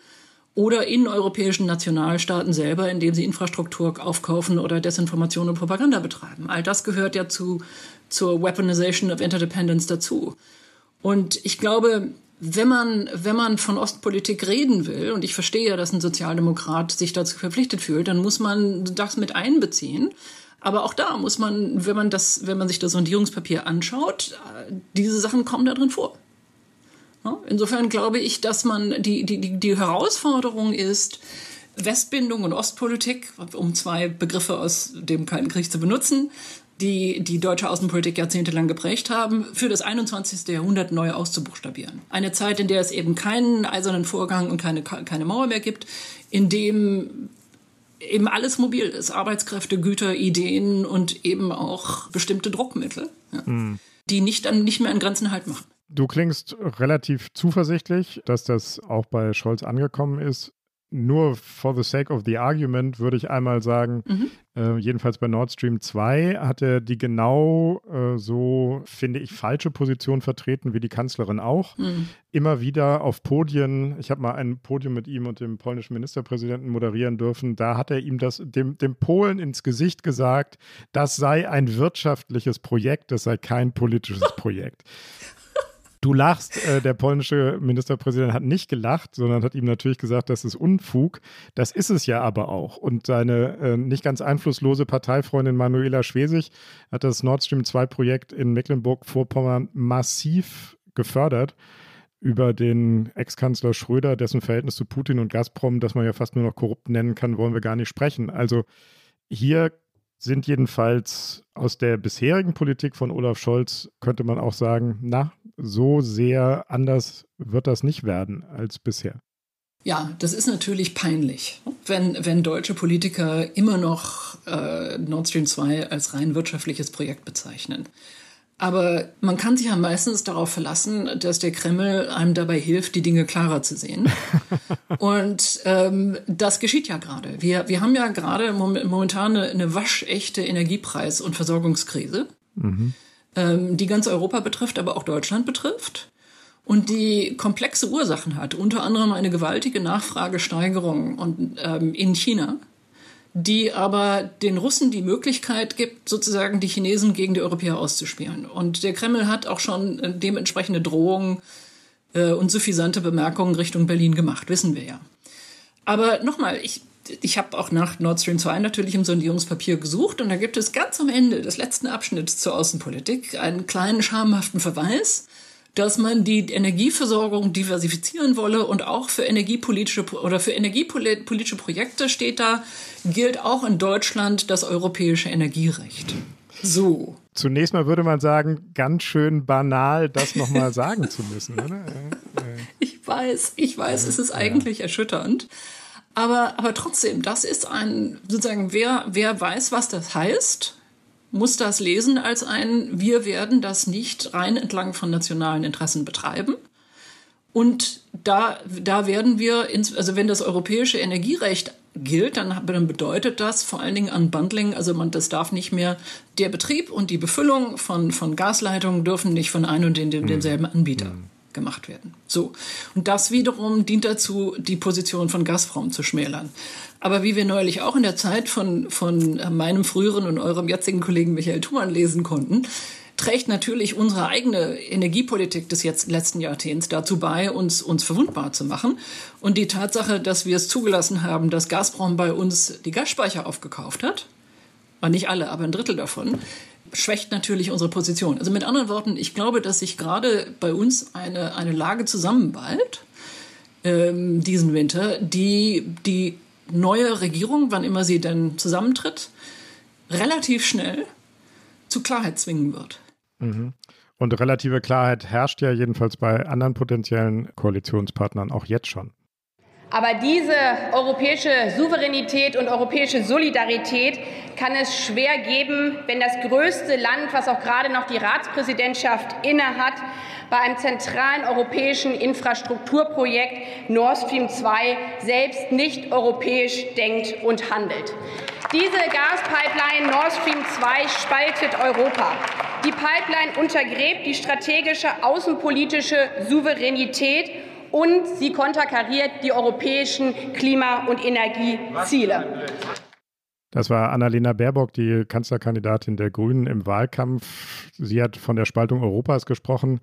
oder in europäischen Nationalstaaten selber, indem sie Infrastruktur aufkaufen oder Desinformation und Propaganda betreiben. All das gehört ja zu, zur Weaponization of Interdependence dazu. Und ich glaube, wenn man, wenn man von Ostpolitik reden will, und ich verstehe, dass ein Sozialdemokrat sich dazu verpflichtet fühlt, dann muss man das mit einbeziehen. Aber auch da muss man, wenn man das, wenn man sich das Sondierungspapier anschaut, diese Sachen kommen da drin vor. Insofern glaube ich, dass man die, die, die Herausforderung ist, Westbindung und Ostpolitik, um zwei Begriffe aus dem Kalten Krieg zu benutzen, die die deutsche Außenpolitik jahrzehntelang geprägt haben, für das 21. Jahrhundert neu auszubuchstabieren. Eine Zeit, in der es eben keinen eisernen Vorgang und keine, keine Mauer mehr gibt, in dem eben alles mobil ist, Arbeitskräfte, Güter, Ideen und eben auch bestimmte Druckmittel, ja, mhm. die nicht, an, nicht mehr an Grenzen halt machen. Du klingst relativ zuversichtlich, dass das auch bei Scholz angekommen ist. Nur for the sake of the argument würde ich einmal sagen, mhm. äh, jedenfalls bei Nord Stream 2 hat er die genau äh, so, finde ich, falsche Position vertreten wie die Kanzlerin auch. Mhm. Immer wieder auf Podien, ich habe mal ein Podium mit ihm und dem polnischen Ministerpräsidenten moderieren dürfen, da hat er ihm das, dem, dem Polen ins Gesicht gesagt, das sei ein wirtschaftliches Projekt, das sei kein politisches Projekt. Du lachst, äh, der polnische Ministerpräsident hat nicht gelacht, sondern hat ihm natürlich gesagt, das ist Unfug. Das ist es ja aber auch. Und seine äh, nicht ganz einflusslose Parteifreundin Manuela Schwesig hat das Nord Stream 2 Projekt in Mecklenburg-Vorpommern massiv gefördert über den Ex-Kanzler Schröder, dessen Verhältnis zu Putin und Gazprom, das man ja fast nur noch korrupt nennen kann, wollen wir gar nicht sprechen. Also hier sind jedenfalls aus der bisherigen Politik von Olaf Scholz, könnte man auch sagen, na, so sehr anders wird das nicht werden als bisher. Ja, das ist natürlich peinlich, wenn, wenn deutsche Politiker immer noch äh, Nord Stream 2 als rein wirtschaftliches Projekt bezeichnen. Aber man kann sich ja meistens darauf verlassen, dass der Kreml einem dabei hilft, die Dinge klarer zu sehen. Und ähm, das geschieht ja gerade. Wir, wir haben ja gerade momentan eine, eine waschechte Energiepreis- und Versorgungskrise, mhm. Ähm, die ganz Europa betrifft, aber auch Deutschland betrifft. Und die komplexe Ursachen hat, unter anderem eine gewaltige Nachfragesteigerung und, ähm, in China die aber den Russen die Möglichkeit gibt, sozusagen die Chinesen gegen die Europäer auszuspielen. Und der Kreml hat auch schon äh, dementsprechende Drohungen äh, und suffisante Bemerkungen Richtung Berlin gemacht, wissen wir ja. Aber nochmal, ich, ich habe auch nach Nord Stream 2 natürlich im Sondierungspapier gesucht und da gibt es ganz am Ende des letzten Abschnitts zur Außenpolitik einen kleinen schamhaften Verweis dass man die Energieversorgung diversifizieren wolle und auch für energiepolitische oder für energiepolitische Projekte steht da, gilt auch in Deutschland das europäische Energierecht. So. Zunächst mal würde man sagen, ganz schön banal, das nochmal sagen zu müssen. Oder? Ich weiß, ich weiß, es ist eigentlich erschütternd. Aber, aber trotzdem, das ist ein, sozusagen, wer, wer weiß, was das heißt, muss das lesen als ein, wir werden das nicht rein entlang von nationalen Interessen betreiben. Und da, da werden wir, ins, also wenn das europäische Energierecht gilt, dann, dann bedeutet das vor allen Dingen Unbundling, also man, das darf nicht mehr, der Betrieb und die Befüllung von, von Gasleitungen dürfen nicht von einem und dem, demselben Anbieter mhm. Gemacht werden. So. Und das wiederum dient dazu, die Position von Gazprom zu schmälern. Aber wie wir neulich auch in der Zeit von, von meinem früheren und eurem jetzigen Kollegen Michael Thumann lesen konnten, trägt natürlich unsere eigene Energiepolitik des jetzt letzten Jahrzehnts dazu bei, uns, uns verwundbar zu machen. Und die Tatsache, dass wir es zugelassen haben, dass Gazprom bei uns die Gasspeicher aufgekauft hat, war nicht alle, aber ein Drittel davon, schwächt natürlich unsere Position. Also mit anderen Worten, ich glaube, dass sich gerade bei uns eine, eine Lage zusammenballt, ähm, diesen Winter, die die neue Regierung, wann immer sie denn zusammentritt, relativ schnell zu Klarheit zwingen wird. Mhm. Und relative Klarheit herrscht ja jedenfalls bei anderen potenziellen Koalitionspartnern auch jetzt schon. Aber diese europäische Souveränität und europäische Solidarität kann es schwer geben, wenn das größte Land, was auch gerade noch die Ratspräsidentschaft innehat, bei einem zentralen europäischen Infrastrukturprojekt Nord Stream 2 selbst nicht europäisch denkt und handelt. Diese Gaspipeline Nord Stream 2 spaltet Europa. Die Pipeline untergräbt die strategische außenpolitische Souveränität und sie konterkariert die europäischen Klima- und Energieziele. Das war Annalena Baerbock, die Kanzlerkandidatin der Grünen im Wahlkampf. Sie hat von der Spaltung Europas gesprochen.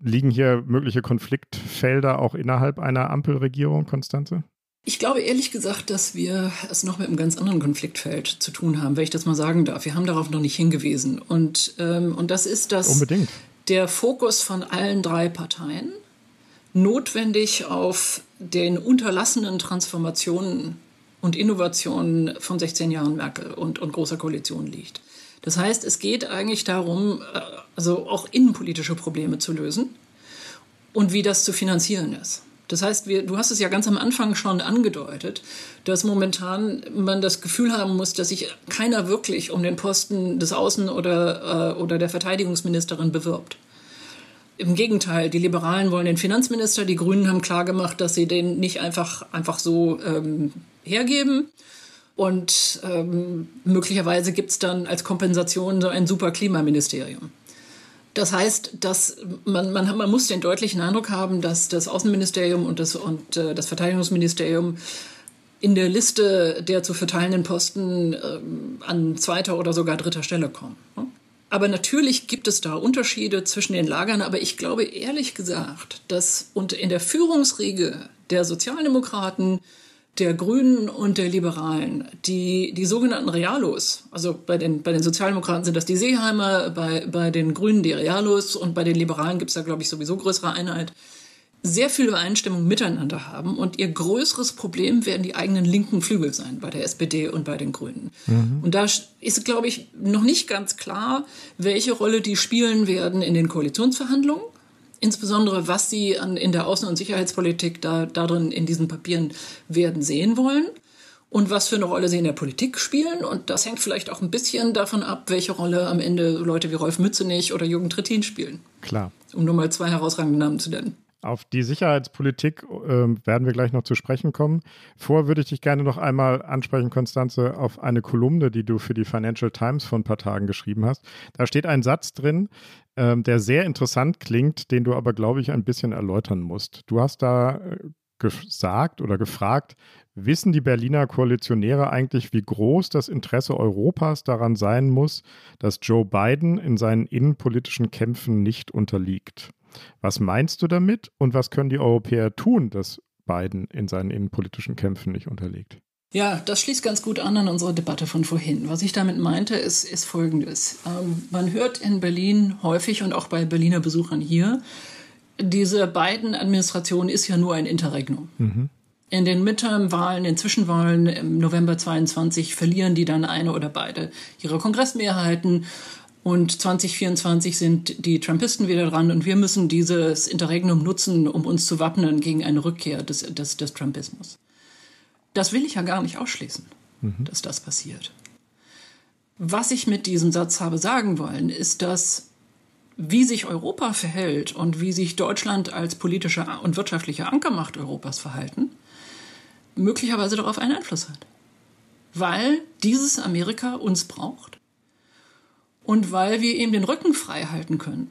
Liegen hier mögliche Konfliktfelder auch innerhalb einer Ampelregierung, Konstanze? Ich glaube ehrlich gesagt, dass wir es noch mit einem ganz anderen Konfliktfeld zu tun haben, wenn ich das mal sagen darf. Wir haben darauf noch nicht hingewiesen. Und, ähm, und das ist das Unbedingt. der Fokus von allen drei Parteien notwendig auf den unterlassenen Transformationen und Innovationen von 16 Jahren Merkel und, und großer Koalition liegt. Das heißt, es geht eigentlich darum, äh, also auch innenpolitische Probleme zu lösen und wie das zu finanzieren ist. Das heißt, wir, du hast es ja ganz am Anfang schon angedeutet, dass momentan man das Gefühl haben muss, dass sich keiner wirklich um den Posten des Außen- oder, äh, oder der Verteidigungsministerin bewirbt. Im Gegenteil, die Liberalen wollen den Finanzminister, die Grünen haben klargemacht, dass sie den nicht einfach, einfach so ähm, hergeben. Und ähm, möglicherweise gibt es dann als Kompensation so ein super Klimaministerium. Das heißt, dass man, man, man muss den deutlichen Eindruck haben, dass das Außenministerium und das, und, äh, das Verteidigungsministerium in der Liste der zu verteilenden Posten äh, an zweiter oder sogar dritter Stelle kommen. Aber natürlich gibt es da Unterschiede zwischen den Lagern. Aber ich glaube ehrlich gesagt, dass und in der Führungsriege der Sozialdemokraten, der Grünen und der Liberalen, die, die sogenannten Realos, also bei den, bei den Sozialdemokraten sind das die Seeheimer, bei, bei den Grünen die Realos und bei den Liberalen gibt es da, glaube ich, sowieso größere Einheit, sehr viel Übereinstimmung miteinander haben und ihr größeres Problem werden die eigenen linken Flügel sein bei der SPD und bei den Grünen. Mhm. Und da ist, glaube ich, noch nicht ganz klar, welche Rolle die spielen werden in den Koalitionsverhandlungen. Insbesondere, was sie an, in der Außen- und Sicherheitspolitik da, darin in diesen Papieren werden sehen wollen und was für eine Rolle sie in der Politik spielen. Und das hängt vielleicht auch ein bisschen davon ab, welche Rolle am Ende Leute wie Rolf Mützenich oder Jürgen Trittin spielen. Klar. Um nur mal zwei herausragende Namen zu nennen. Auf die Sicherheitspolitik äh, werden wir gleich noch zu sprechen kommen. Vor würde ich dich gerne noch einmal ansprechen, Konstanze, auf eine Kolumne, die du für die Financial Times vor ein paar Tagen geschrieben hast. Da steht ein Satz drin, äh, der sehr interessant klingt, den du aber, glaube ich, ein bisschen erläutern musst. Du hast da äh, gesagt oder gefragt, wissen die Berliner Koalitionäre eigentlich, wie groß das Interesse Europas daran sein muss, dass Joe Biden in seinen innenpolitischen Kämpfen nicht unterliegt? Was meinst du damit und was können die Europäer tun, dass Biden in seinen innenpolitischen Kämpfen nicht unterliegt? Ja, das schließt ganz gut an an unsere Debatte von vorhin. Was ich damit meinte, ist, ist Folgendes. Ähm, man hört in Berlin häufig und auch bei Berliner Besuchern hier, diese beiden Administrationen ist ja nur ein Interregnum. Mhm. In den Midterm-Wahlen, den Zwischenwahlen im November 22 verlieren die dann eine oder beide ihre Kongressmehrheiten und 2024 sind die Trumpisten wieder dran und wir müssen dieses Interregnum nutzen, um uns zu wappnen gegen eine Rückkehr des, des, des Trumpismus. Das will ich ja gar nicht ausschließen, mhm. dass das passiert. Was ich mit diesem Satz habe sagen wollen, ist, dass wie sich Europa verhält und wie sich Deutschland als politische und wirtschaftliche Ankermacht Europas verhalten, möglicherweise darauf einen Einfluss hat. Weil dieses Amerika uns braucht und weil wir ihm den Rücken frei halten können,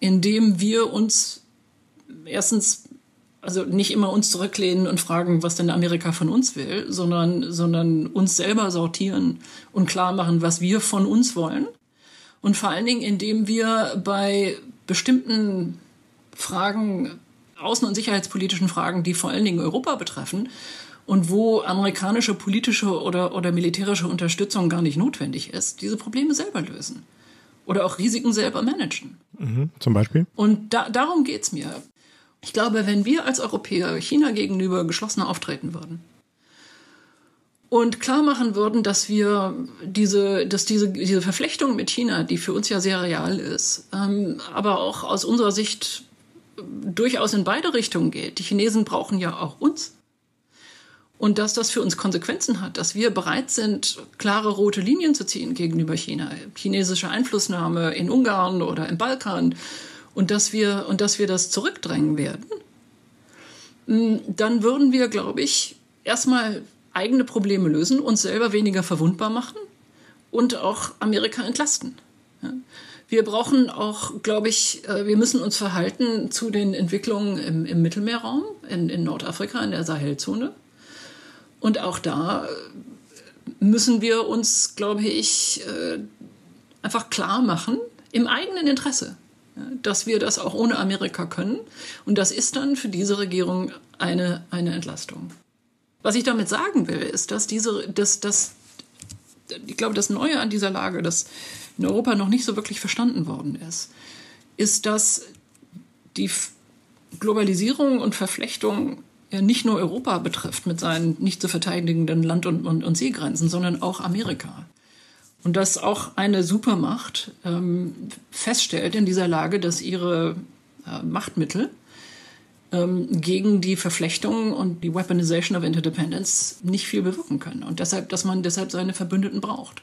indem wir uns erstens also nicht immer uns zurücklehnen und fragen, was denn Amerika von uns will, sondern, sondern uns selber sortieren und klar machen, was wir von uns wollen. Und vor allen Dingen, indem wir bei bestimmten Fragen, außen- und sicherheitspolitischen Fragen, die vor allen Dingen Europa betreffen, und wo amerikanische politische oder, oder militärische Unterstützung gar nicht notwendig ist, diese Probleme selber lösen oder auch Risiken selber managen. Mhm, zum Beispiel? Und da, darum geht's mir. Ich glaube, wenn wir als Europäer China gegenüber geschlossener auftreten würden und klar machen würden, dass wir diese, dass diese, diese Verflechtung mit China, die für uns ja sehr real ist, ähm, aber auch aus unserer Sicht durchaus in beide Richtungen geht. Die Chinesen brauchen ja auch uns. Und dass das für uns Konsequenzen hat, dass wir bereit sind, klare rote Linien zu ziehen gegenüber China, chinesische Einflussnahme in Ungarn oder im Balkan, und dass wir, und dass wir das zurückdrängen werden, mm, dann würden wir, glaube ich, erstmal eigene Probleme lösen, uns selber weniger verwundbar machen und auch Amerika entlasten. Wir brauchen auch, glaube ich, äh, wir müssen uns verhalten zu den Entwicklungen im, im Mittelmeerraum, in, in Nordafrika, in der Sahelzone. Und auch da äh, müssen wir uns, glaube ich, äh, einfach klar machen, im eigenen Interesse, dass wir das auch ohne Amerika können. Und das ist dann für diese Regierung eine, eine Entlastung. Was ich damit sagen will, ist, dass diese, dass, dass, ich glaube, das Neue an dieser Lage, das in Europa noch nicht so wirklich verstanden worden ist, ist, dass die Globalisierung und Verflechtung ja nicht nur Europa betrifft mit seinen nicht zu verteidigenden Land- und, und, und Seegrenzen, sondern auch Amerika. Und dass auch eine Supermacht ähm, feststellt in dieser Lage, dass ihre äh, Machtmittel ähm, gegen die Verflechtung und die Weaponization of Interdependence nicht viel bewirken können. Und deshalb, dass man deshalb seine Verbündeten braucht.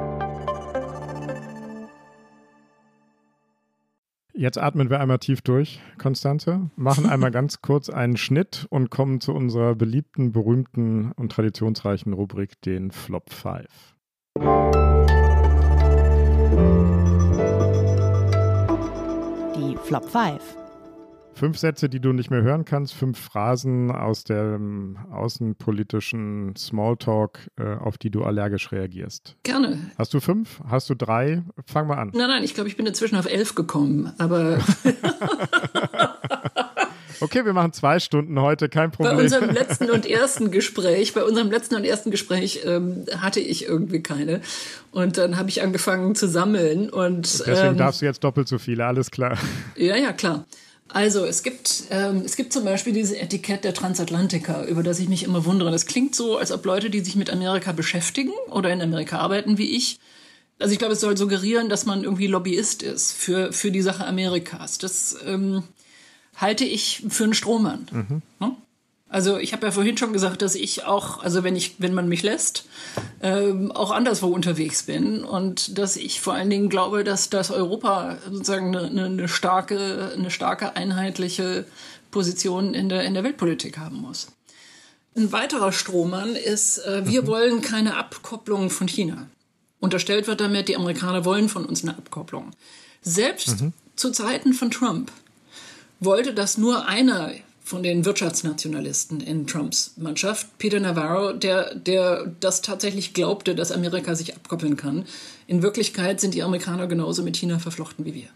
Jetzt atmen wir einmal tief durch, Konstanze, machen einmal ganz kurz einen Schnitt und kommen zu unserer beliebten, berühmten und traditionsreichen Rubrik, den Flop 5. Die Flop 5. Fünf Sätze, die du nicht mehr hören kannst, fünf Phrasen aus dem außenpolitischen Smalltalk, äh, auf die du allergisch reagierst. Gerne. Hast du fünf? Hast du drei? Fang mal an. Nein, nein, ich glaube, ich bin inzwischen auf elf gekommen, aber. Okay, wir machen zwei Stunden heute, kein Problem. Bei unserem letzten und ersten Gespräch, bei unserem letzten und ersten Gespräch ähm, hatte ich irgendwie keine. Und dann habe ich angefangen zu sammeln und, und deswegen ähm, darfst du jetzt doppelt so viele, alles klar. Ja, ja, klar. Also es gibt, ähm, es gibt zum Beispiel dieses Etikett der Transatlantiker, über das ich mich immer wundere. Das klingt so, als ob Leute, die sich mit Amerika beschäftigen oder in Amerika arbeiten wie ich, also ich glaube, es soll suggerieren, dass man irgendwie Lobbyist ist für, für die Sache Amerikas. Das ähm, halte ich für einen Strohmann. Mhm. Ne? Also ich habe ja vorhin schon gesagt, dass ich auch, also wenn ich, wenn man mich lässt, ähm, auch anderswo unterwegs bin und dass ich vor allen Dingen glaube, dass das Europa sozusagen eine, eine starke, eine starke einheitliche Position in der in der Weltpolitik haben muss. Ein weiterer Strohmann ist, äh, wir mhm. wollen keine Abkopplung von China. Unterstellt wird damit, die Amerikaner wollen von uns eine Abkopplung. Selbst mhm. zu Zeiten von Trump wollte das nur einer von den Wirtschaftsnationalisten in Trumps Mannschaft, Peter Navarro, der, der das tatsächlich glaubte, dass Amerika sich abkoppeln kann. In Wirklichkeit sind die Amerikaner genauso mit China verflochten wie wir.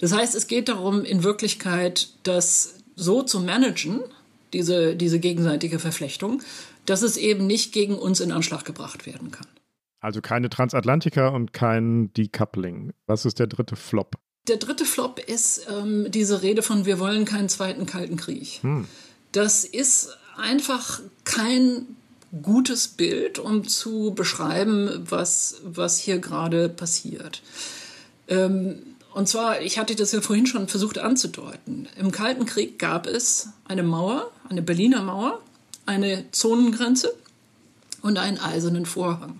Das heißt, es geht darum, in Wirklichkeit das so zu managen, diese, diese gegenseitige Verflechtung, dass es eben nicht gegen uns in Anschlag gebracht werden kann. Also keine Transatlantiker und kein Decoupling. Was ist der dritte Flop? Der dritte Flop ist ähm, diese Rede von wir wollen keinen zweiten Kalten Krieg. Hm. Das ist einfach kein gutes Bild, um zu beschreiben, was, was hier gerade passiert. Ähm, und zwar, ich hatte das ja vorhin schon versucht anzudeuten. Im Kalten Krieg gab es eine Mauer, eine Berliner Mauer, eine Zonengrenze und einen eisernen Vorhang.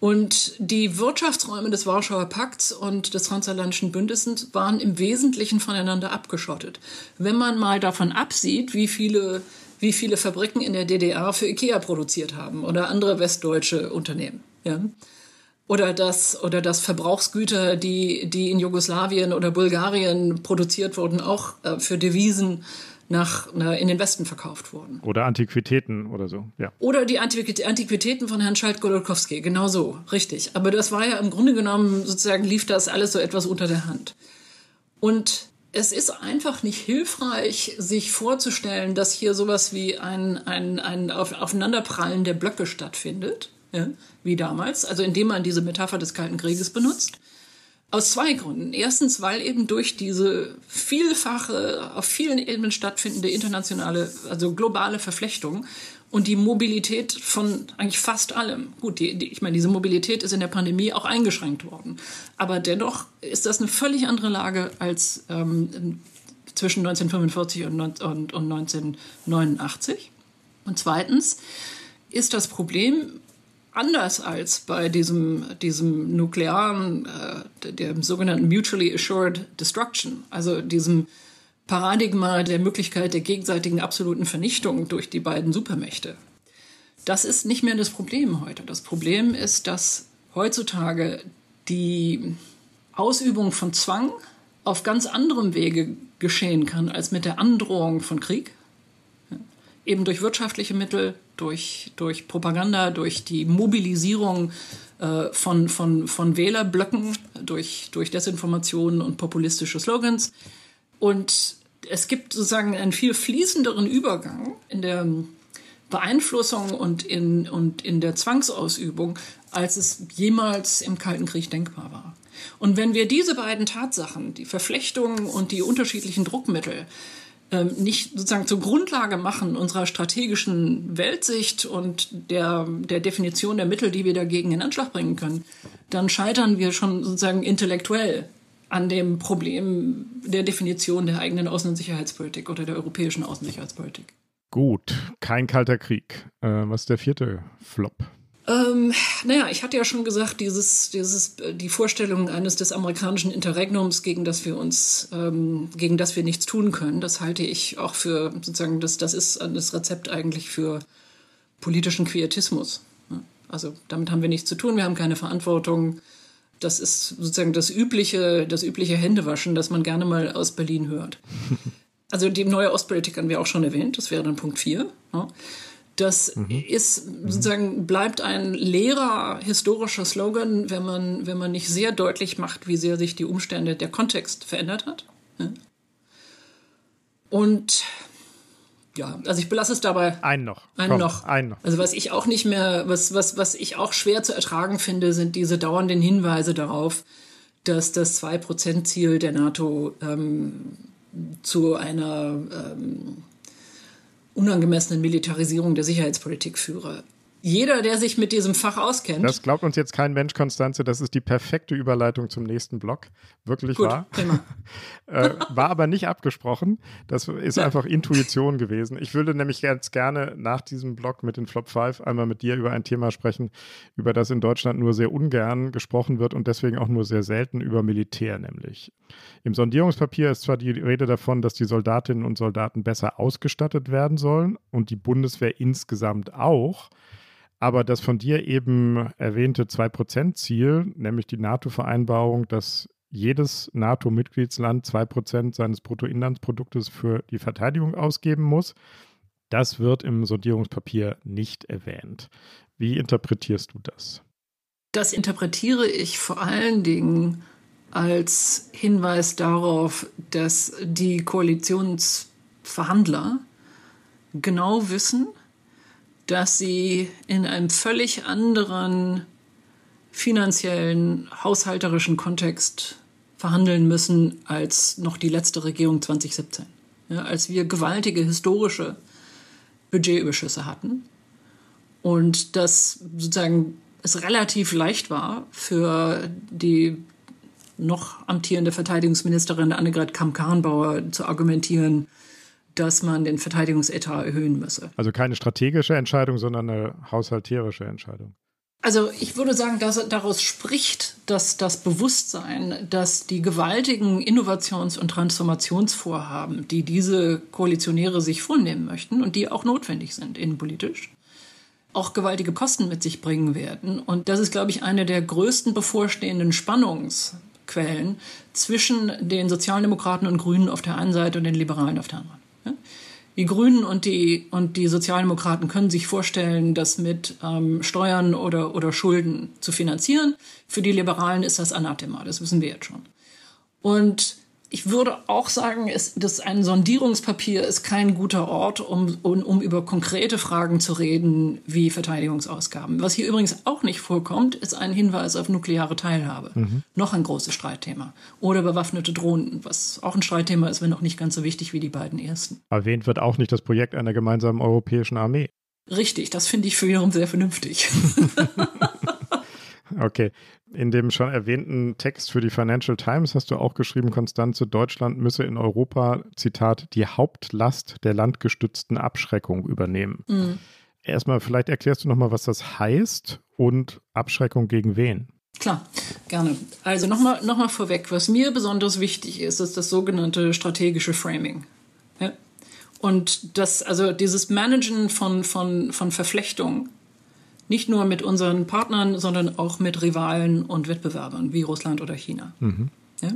Und die Wirtschaftsräume des Warschauer Pakts und des Transatlantischen Bündnisses waren im Wesentlichen voneinander abgeschottet. Wenn man mal davon absieht, wie viele, wie viele Fabriken in der DDR für IKEA produziert haben oder andere westdeutsche Unternehmen. Ja? Oder dass, oder dass Verbrauchsgüter, die, die in Jugoslawien oder Bulgarien produziert wurden, auch äh, für Devisen nach, na, in den Westen verkauft wurden. Oder Antiquitäten oder so, ja. Oder die Antiquitäten von Herrn Schalt-Golokowski, genau so, richtig. Aber das war ja im Grunde genommen, sozusagen lief das alles so etwas unter der Hand. Und es ist einfach nicht hilfreich, sich vorzustellen, dass hier sowas wie ein, ein, ein Aufeinanderprallen der Blöcke stattfindet, ja, wie damals, also indem man diese Metapher des Kalten Krieges benutzt aus zwei Gründen. Erstens, weil eben durch diese vielfache, auf vielen Ebenen stattfindende internationale, also globale Verflechtung und die Mobilität von eigentlich fast allem. Gut, die, die, ich meine, diese Mobilität ist in der Pandemie auch eingeschränkt worden. Aber dennoch ist das eine völlig andere Lage als ähm, zwischen 1945 und, und, und 1989. Und zweitens ist das Problem anders als bei diesem, diesem nuklearen, äh, dem sogenannten Mutually Assured Destruction, also diesem Paradigma der Möglichkeit der gegenseitigen absoluten Vernichtung durch die beiden Supermächte. Das ist nicht mehr das Problem heute. Das Problem ist, dass heutzutage die Ausübung von Zwang auf ganz anderem Wege geschehen kann als mit der Androhung von Krieg. Eben durch wirtschaftliche Mittel, durch, durch Propaganda, durch die Mobilisierung äh, von, von, von Wählerblöcken, durch, durch Desinformationen und populistische Slogans. Und es gibt sozusagen einen viel fließenderen Übergang in der Beeinflussung und in, und in der Zwangsausübung, als es jemals im Kalten Krieg denkbar war. Und wenn wir diese beiden Tatsachen, die Verflechtung und die unterschiedlichen Druckmittel, ähm, nicht sozusagen zur Grundlage machen unserer strategischen Weltsicht und der, der Definition der Mittel, die wir dagegen in Anschlag bringen können, dann scheitern wir schon sozusagen intellektuell an dem Problem der Definition der eigenen Außen- und Sicherheitspolitik oder der europäischen Außen- und Sicherheitspolitik. Gut, kein kalter Krieg. Äh, was ist der vierte Flop? Ähm, naja, ich hatte ja schon gesagt, dieses, dieses, die Vorstellung eines des amerikanischen Interregnums, gegen das wir uns, ähm, gegen das wir nichts tun können, das halte ich auch für sozusagen, das, das ist das Rezept eigentlich für politischen Quietismus. Also damit haben wir nichts zu tun, wir haben keine Verantwortung. Das ist sozusagen das übliche, das übliche Händewaschen, das man gerne mal aus Berlin hört. Also die neue Ostpolitik haben wir auch schon erwähnt, das wäre dann Punkt 4. Ja. Das mhm. ist sozusagen bleibt ein leerer historischer Slogan, wenn man, wenn man nicht sehr deutlich macht, wie sehr sich die Umstände, der Kontext verändert hat. Und ja, also ich belasse es dabei. Einen noch. Einen Komm, noch. Einen noch. Also was ich auch nicht mehr, was, was, was ich auch schwer zu ertragen finde, sind diese dauernden Hinweise darauf, dass das 2%-Ziel der NATO ähm, zu einer ähm, unangemessenen Militarisierung der Sicherheitspolitik führe. Jeder, der sich mit diesem Fach auskennt. Das glaubt uns jetzt kein Mensch, Konstanze. Das ist die perfekte Überleitung zum nächsten Block. Wirklich Gut, wahr. äh, war aber nicht abgesprochen. Das ist ja. einfach Intuition gewesen. Ich würde nämlich ganz gerne nach diesem Block mit den Flop 5 einmal mit dir über ein Thema sprechen, über das in Deutschland nur sehr ungern gesprochen wird und deswegen auch nur sehr selten über Militär, nämlich. Im Sondierungspapier ist zwar die Rede davon, dass die Soldatinnen und Soldaten besser ausgestattet werden sollen und die Bundeswehr insgesamt auch. Aber das von dir eben erwähnte 2-Prozent-Ziel, nämlich die NATO-Vereinbarung, dass jedes NATO-Mitgliedsland 2% seines Bruttoinlandsproduktes für die Verteidigung ausgeben muss, das wird im Sondierungspapier nicht erwähnt. Wie interpretierst du das? Das interpretiere ich vor allen Dingen als Hinweis darauf, dass die Koalitionsverhandler genau wissen, dass sie in einem völlig anderen finanziellen, haushalterischen Kontext verhandeln müssen als noch die letzte Regierung 2017. Ja, als wir gewaltige historische Budgetüberschüsse hatten und dass sozusagen es relativ leicht war für die noch amtierende Verteidigungsministerin Annegret Kamm-Karrenbauer zu argumentieren, dass man den Verteidigungsetat erhöhen müsse. Also keine strategische Entscheidung, sondern eine haushalterische Entscheidung. Also ich würde sagen, dass daraus spricht, dass das Bewusstsein, dass die gewaltigen Innovations- und Transformationsvorhaben, die diese Koalitionäre sich vornehmen möchten und die auch notwendig sind innenpolitisch, auch gewaltige Kosten mit sich bringen werden. Und das ist, glaube ich, eine der größten bevorstehenden Spannungsquellen zwischen den Sozialdemokraten und Grünen auf der einen Seite und den Liberalen auf der anderen. Die Grünen und die, und die Sozialdemokraten können sich vorstellen, das mit ähm, Steuern oder, oder Schulden zu finanzieren. Für die Liberalen ist das Anathema, das wissen wir jetzt schon. Und ich würde auch sagen, es, dass ein Sondierungspapier ist kein guter Ort, um, um, um, über konkrete Fragen zu reden, wie Verteidigungsausgaben. Was hier übrigens auch nicht vorkommt, ist ein Hinweis auf nukleare Teilhabe. Mhm. Noch ein großes Streitthema. Oder bewaffnete Drohnen, was auch ein Streitthema ist, wenn auch nicht ganz so wichtig wie die beiden ersten. Erwähnt wird auch nicht das Projekt einer gemeinsamen europäischen Armee. Richtig, das finde ich für wiederum sehr vernünftig. okay. In dem schon erwähnten Text für die Financial Times hast du auch geschrieben, Konstanze, Deutschland müsse in Europa, Zitat, die Hauptlast der landgestützten Abschreckung übernehmen. Mhm. Erstmal, vielleicht erklärst du nochmal, was das heißt und Abschreckung gegen wen? Klar, gerne. Also nochmal noch mal vorweg, was mir besonders wichtig ist, ist das sogenannte strategische Framing. Ja? Und das, also dieses Managen von, von, von Verflechtung nicht nur mit unseren Partnern, sondern auch mit Rivalen und Wettbewerbern wie Russland oder China. Mhm. Ja?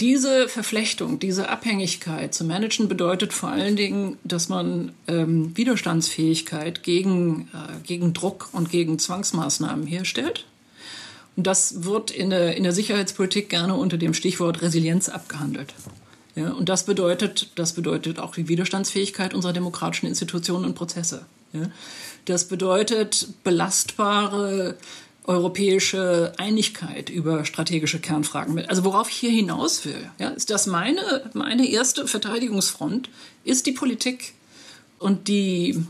Diese Verflechtung, diese Abhängigkeit zu managen bedeutet vor allen Dingen, dass man ähm, Widerstandsfähigkeit gegen, äh, gegen Druck und gegen Zwangsmaßnahmen herstellt. Und das wird in der, in der Sicherheitspolitik gerne unter dem Stichwort Resilienz abgehandelt. Ja, und das bedeutet, das bedeutet auch die Widerstandsfähigkeit unserer demokratischen Institutionen und Prozesse. Ja. Das bedeutet belastbare europäische Einigkeit über strategische Kernfragen. Also worauf ich hier hinaus will, ja, ist, dass meine, meine erste Verteidigungsfront ist die Politik und die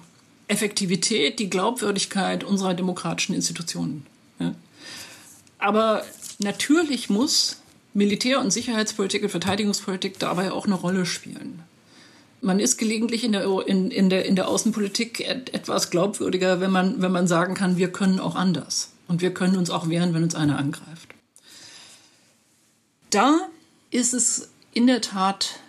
Effektivität, die Glaubwürdigkeit unserer demokratischen Institutionen. Ja. Aber natürlich muss Militär- und Sicherheitspolitik und Verteidigungspolitik dabei auch eine Rolle spielen man ist gelegentlich in der, in, in, der, in der Außenpolitik etwas glaubwürdiger, wenn man, wenn man sagen kann, wir können auch anders. Und wir können uns auch wehren, wenn uns einer angreift. Da ist es in der Tat,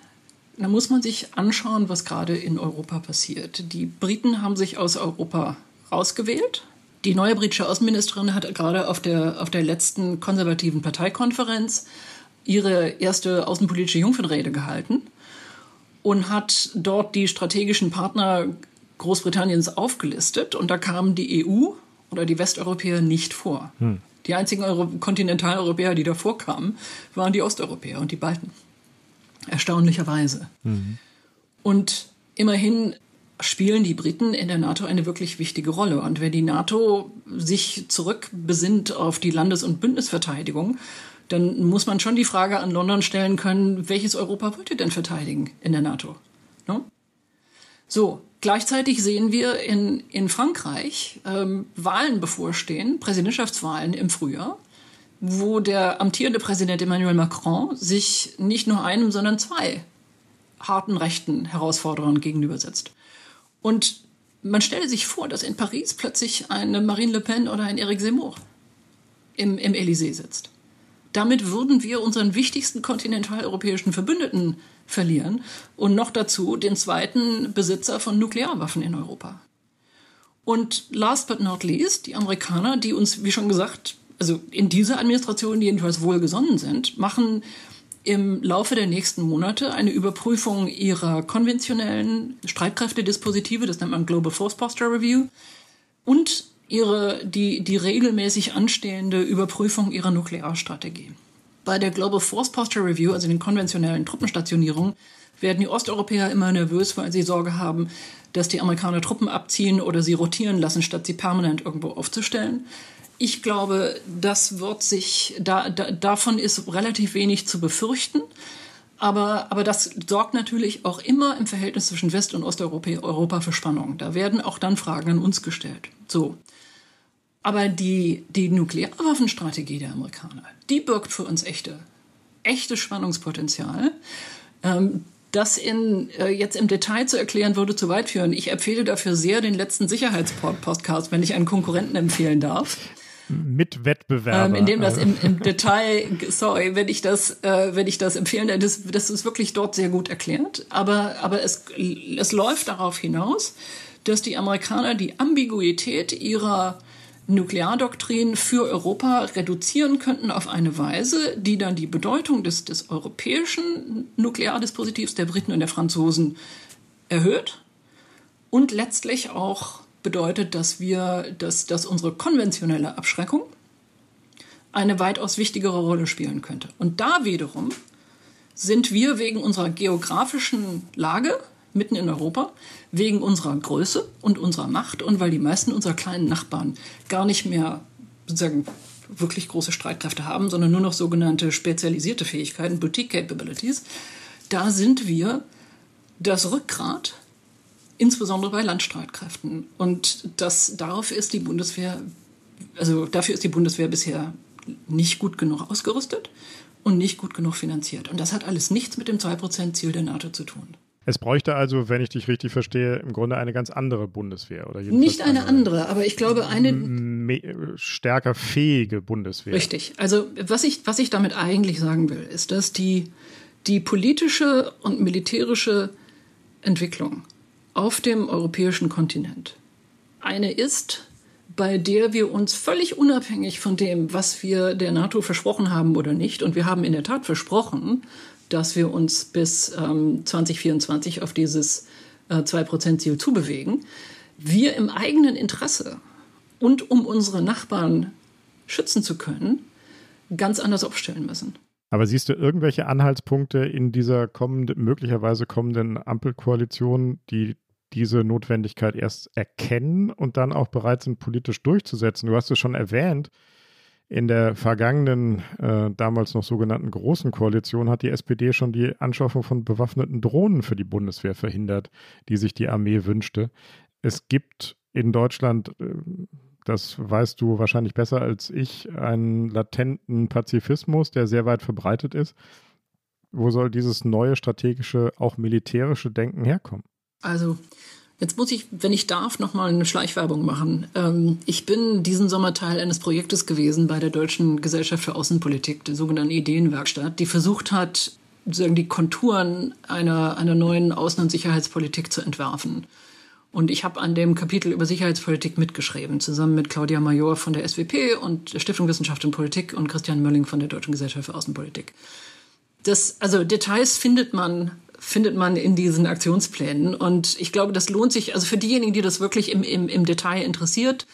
da muss man sich anschauen, was gerade in Europa passiert. Die Briten haben sich aus Europa rausgewählt. Die neue britische Außenministerin hat gerade auf der, auf der letzten konservativen Parteikonferenz ihre erste außenpolitische Jungfernrede gehalten und hat dort die strategischen Partner Großbritanniens aufgelistet und da kamen die EU oder die Westeuropäer nicht vor. Hm. Die einzigen Euro Kontinentaleuropäer, die davor kamen, waren die Osteuropäer und die Balten. Erstaunlicherweise. Mhm. Und immerhin spielen die Briten in der NATO eine wirklich wichtige Rolle. Und wenn die NATO sich zurückbesinnt auf die Landes- und Bündnisverteidigung, dann muss man schon die Frage an London stellen können, welches Europa wollt ihr denn verteidigen in der NATO? No? So, gleichzeitig sehen wir in, in Frankreich ähm, Wahlen bevorstehen, Präsidentschaftswahlen im Frühjahr, wo der amtierende Präsident Emmanuel Macron sich nicht nur einem, sondern zwei harten rechten Herausforderern gegenübersetzt. Und man stelle sich vor, dass in Paris plötzlich eine Marine Le Pen oder ein Eric Zemmour im, im Élysée sitzt. Damit würden wir unseren wichtigsten kontinentaleuropäischen Verbündeten verlieren und noch dazu den zweiten Besitzer von Nuklearwaffen in Europa. Und last but not least, die Amerikaner, die uns, wie schon gesagt, also in dieser Administration jedenfalls wohlgesonnen sind, machen im Laufe der nächsten Monate eine Überprüfung ihrer konventionellen Streitkräftedispositive, das nennt man Global Force Posture Review, und ihre, die, die regelmäßig anstehende Überprüfung ihrer Nuklearstrategie. Bei der Global Force Posture Review, also den konventionellen Truppenstationierungen, werden die Osteuropäer immer nervös, weil sie Sorge haben, dass die Amerikaner Truppen abziehen oder sie rotieren lassen, statt sie permanent irgendwo aufzustellen. Ich glaube, das wird sich, da, da, davon ist relativ wenig zu befürchten. Aber, aber das sorgt natürlich auch immer im Verhältnis zwischen West- und Osteuropa Europa für Spannung. Da werden auch dann Fragen an uns gestellt. So. Aber die, die Nuklearwaffenstrategie der Amerikaner, die birgt für uns echte, echte Spannungspotenzial. Ähm, Das in, äh, jetzt im Detail zu erklären, würde zu weit führen. Ich empfehle dafür sehr den letzten Sicherheitspodcast, wenn ich einen Konkurrenten empfehlen darf. Mit Wettbewerber. Ähm, indem das im, im Detail, sorry, wenn ich das, äh, wenn ich das empfehlen, das, das ist wirklich dort sehr gut erklärt. Aber, aber es, es läuft darauf hinaus, dass die Amerikaner die Ambiguität ihrer Nukleardoktrin für Europa reduzieren könnten auf eine Weise, die dann die Bedeutung des, des europäischen Nukleardispositivs der Briten und der Franzosen erhöht und letztlich auch bedeutet, dass wir, dass, dass unsere konventionelle Abschreckung eine weitaus wichtigere Rolle spielen könnte. Und da wiederum sind wir wegen unserer geografischen Lage mitten in Europa, wegen unserer Größe und unserer Macht und weil die meisten unserer kleinen Nachbarn gar nicht mehr sozusagen wirklich große Streitkräfte haben, sondern nur noch sogenannte spezialisierte Fähigkeiten, Boutique Capabilities, da sind wir das Rückgrat, insbesondere bei Landstreitkräften. Und das, darauf ist die Bundeswehr, also dafür ist die Bundeswehr bisher nicht gut genug ausgerüstet und nicht gut genug finanziert. Und das hat alles nichts mit dem 2%-Ziel der NATO zu tun. Es bräuchte also, wenn ich dich richtig verstehe, im Grunde eine ganz andere Bundeswehr. Oder Nicht eine, eine andere, aber ich glaube eine stärker fähige Bundeswehr. Richtig. Also was ich, was ich damit eigentlich sagen will, ist, dass die, die politische und militärische Entwicklung auf dem europäischen Kontinent eine ist, bei der wir uns völlig unabhängig von dem, was wir der NATO versprochen haben oder nicht, und wir haben in der Tat versprochen, dass wir uns bis ähm, 2024 auf dieses äh, 2%-Ziel zubewegen, wir im eigenen Interesse und um unsere Nachbarn schützen zu können, ganz anders aufstellen müssen. Aber siehst du irgendwelche Anhaltspunkte in dieser kommende, möglicherweise kommenden Ampelkoalition, die diese Notwendigkeit erst erkennen und dann auch bereit sind, politisch durchzusetzen? Du hast es schon erwähnt, in der vergangenen, äh, damals noch sogenannten Großen Koalition hat die SPD schon die Anschaffung von bewaffneten Drohnen für die Bundeswehr verhindert, die sich die Armee wünschte. Es gibt in Deutschland, äh, das weißt du wahrscheinlich besser als ich, einen latenten Pazifismus, der sehr weit verbreitet ist. Wo soll dieses neue strategische, auch militärische Denken herkommen? Also Jetzt muss ich, wenn ich darf, noch mal eine Schleichwerbung machen. Ähm, ich bin diesen Sommer Teil eines Projektes gewesen bei der Deutschen Gesellschaft für Außenpolitik, der sogenannten Ideenwerkstatt, die versucht hat, sozusagen die Konturen einer, einer neuen Außen- und Sicherheitspolitik zu entwerfen. Und ich habe an dem Kapitel über Sicherheitspolitik mitgeschrieben, zusammen mit Claudia Major von der SWP und der Stiftung Wissenschaft und Politik und Christian Mölling von der Deutschen Gesellschaft für Außenpolitik. Das, also Details findet man findet man in diesen Aktionsplänen. Und ich glaube, das lohnt sich, also für diejenigen, die das wirklich im, im, im Detail interessiert,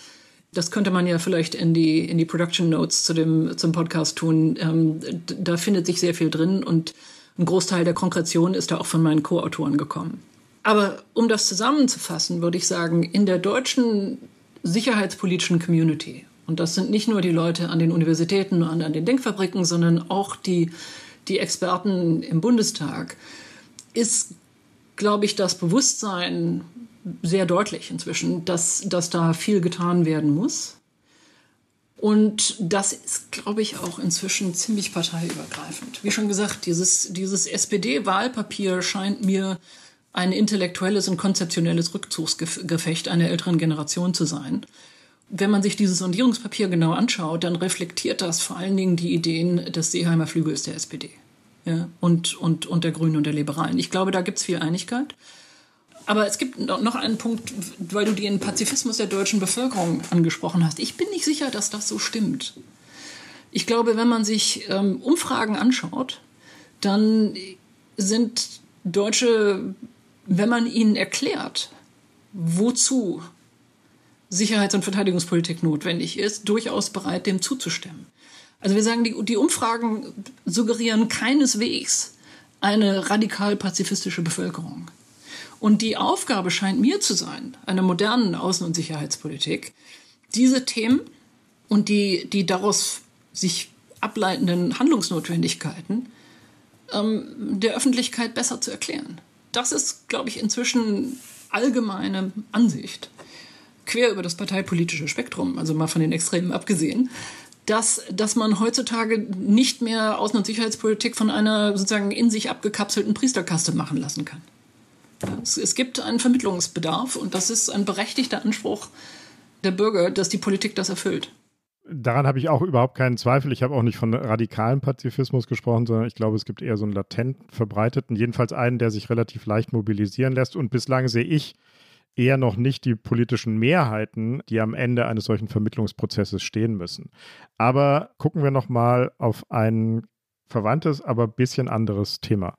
das könnte man ja vielleicht in die, in die Production Notes zu dem, zum Podcast tun. Ähm, da findet sich sehr viel drin und ein Großteil der Konkretion ist da auch von meinen Co-Autoren gekommen. Aber um das zusammenzufassen, würde ich sagen, in der deutschen sicherheitspolitischen Community, und das sind nicht nur die Leute an den Universitäten und an den Denkfabriken, sondern auch die, die Experten im Bundestag, ist, glaube ich, das Bewusstsein sehr deutlich inzwischen, dass, dass da viel getan werden muss. Und das ist, glaube ich, auch inzwischen ziemlich parteiübergreifend. Wie schon gesagt, dieses, dieses SPD-Wahlpapier scheint mir ein intellektuelles und konzeptionelles Rückzugsgefecht einer älteren Generation zu sein. Wenn man sich dieses Sondierungspapier genau anschaut, dann reflektiert das vor allen Dingen die Ideen des Seeheimer Flügels der SPD ja, und, und, und der Grünen und der Liberalen. Ich glaube, da gibt es viel Einigkeit. Aber es gibt noch einen Punkt, weil du den Pazifismus der deutschen Bevölkerung angesprochen hast. Ich bin nicht sicher, dass das so stimmt. Ich glaube, wenn man sich ähm, Umfragen anschaut, dann sind Deutsche, wenn man ihnen erklärt, wozu Sicherheits- und Verteidigungspolitik notwendig ist, durchaus bereit, dem zuzustimmen. Also wir sagen, die, die Umfragen suggerieren keineswegs eine radikal pazifistische Bevölkerung. Und die Aufgabe scheint mir zu sein, einer modernen Außen- und Sicherheitspolitik, diese Themen und die, die daraus sich ableitenden Handlungsnotwendigkeiten ähm, der Öffentlichkeit besser zu erklären. Das ist, glaube ich, inzwischen allgemeine Ansicht, quer über das parteipolitische Spektrum, also mal von den Extremen abgesehen, dass, dass man heutzutage nicht mehr Außen- und Sicherheitspolitik von einer sozusagen in sich abgekapselten Priesterkaste machen lassen kann. Es, es gibt einen Vermittlungsbedarf und das ist ein berechtigter Anspruch der Bürger, dass die Politik das erfüllt. Daran habe ich auch überhaupt keinen Zweifel. Ich habe auch nicht von radikalen Pazifismus gesprochen, sondern ich glaube, es gibt eher so einen latent verbreiteten, jedenfalls einen, der sich relativ leicht mobilisieren lässt. Und bislang sehe ich eher noch nicht die politischen Mehrheiten, die am Ende eines solchen Vermittlungsprozesses stehen müssen. Aber gucken wir noch mal auf ein verwandtes, aber bisschen anderes Thema.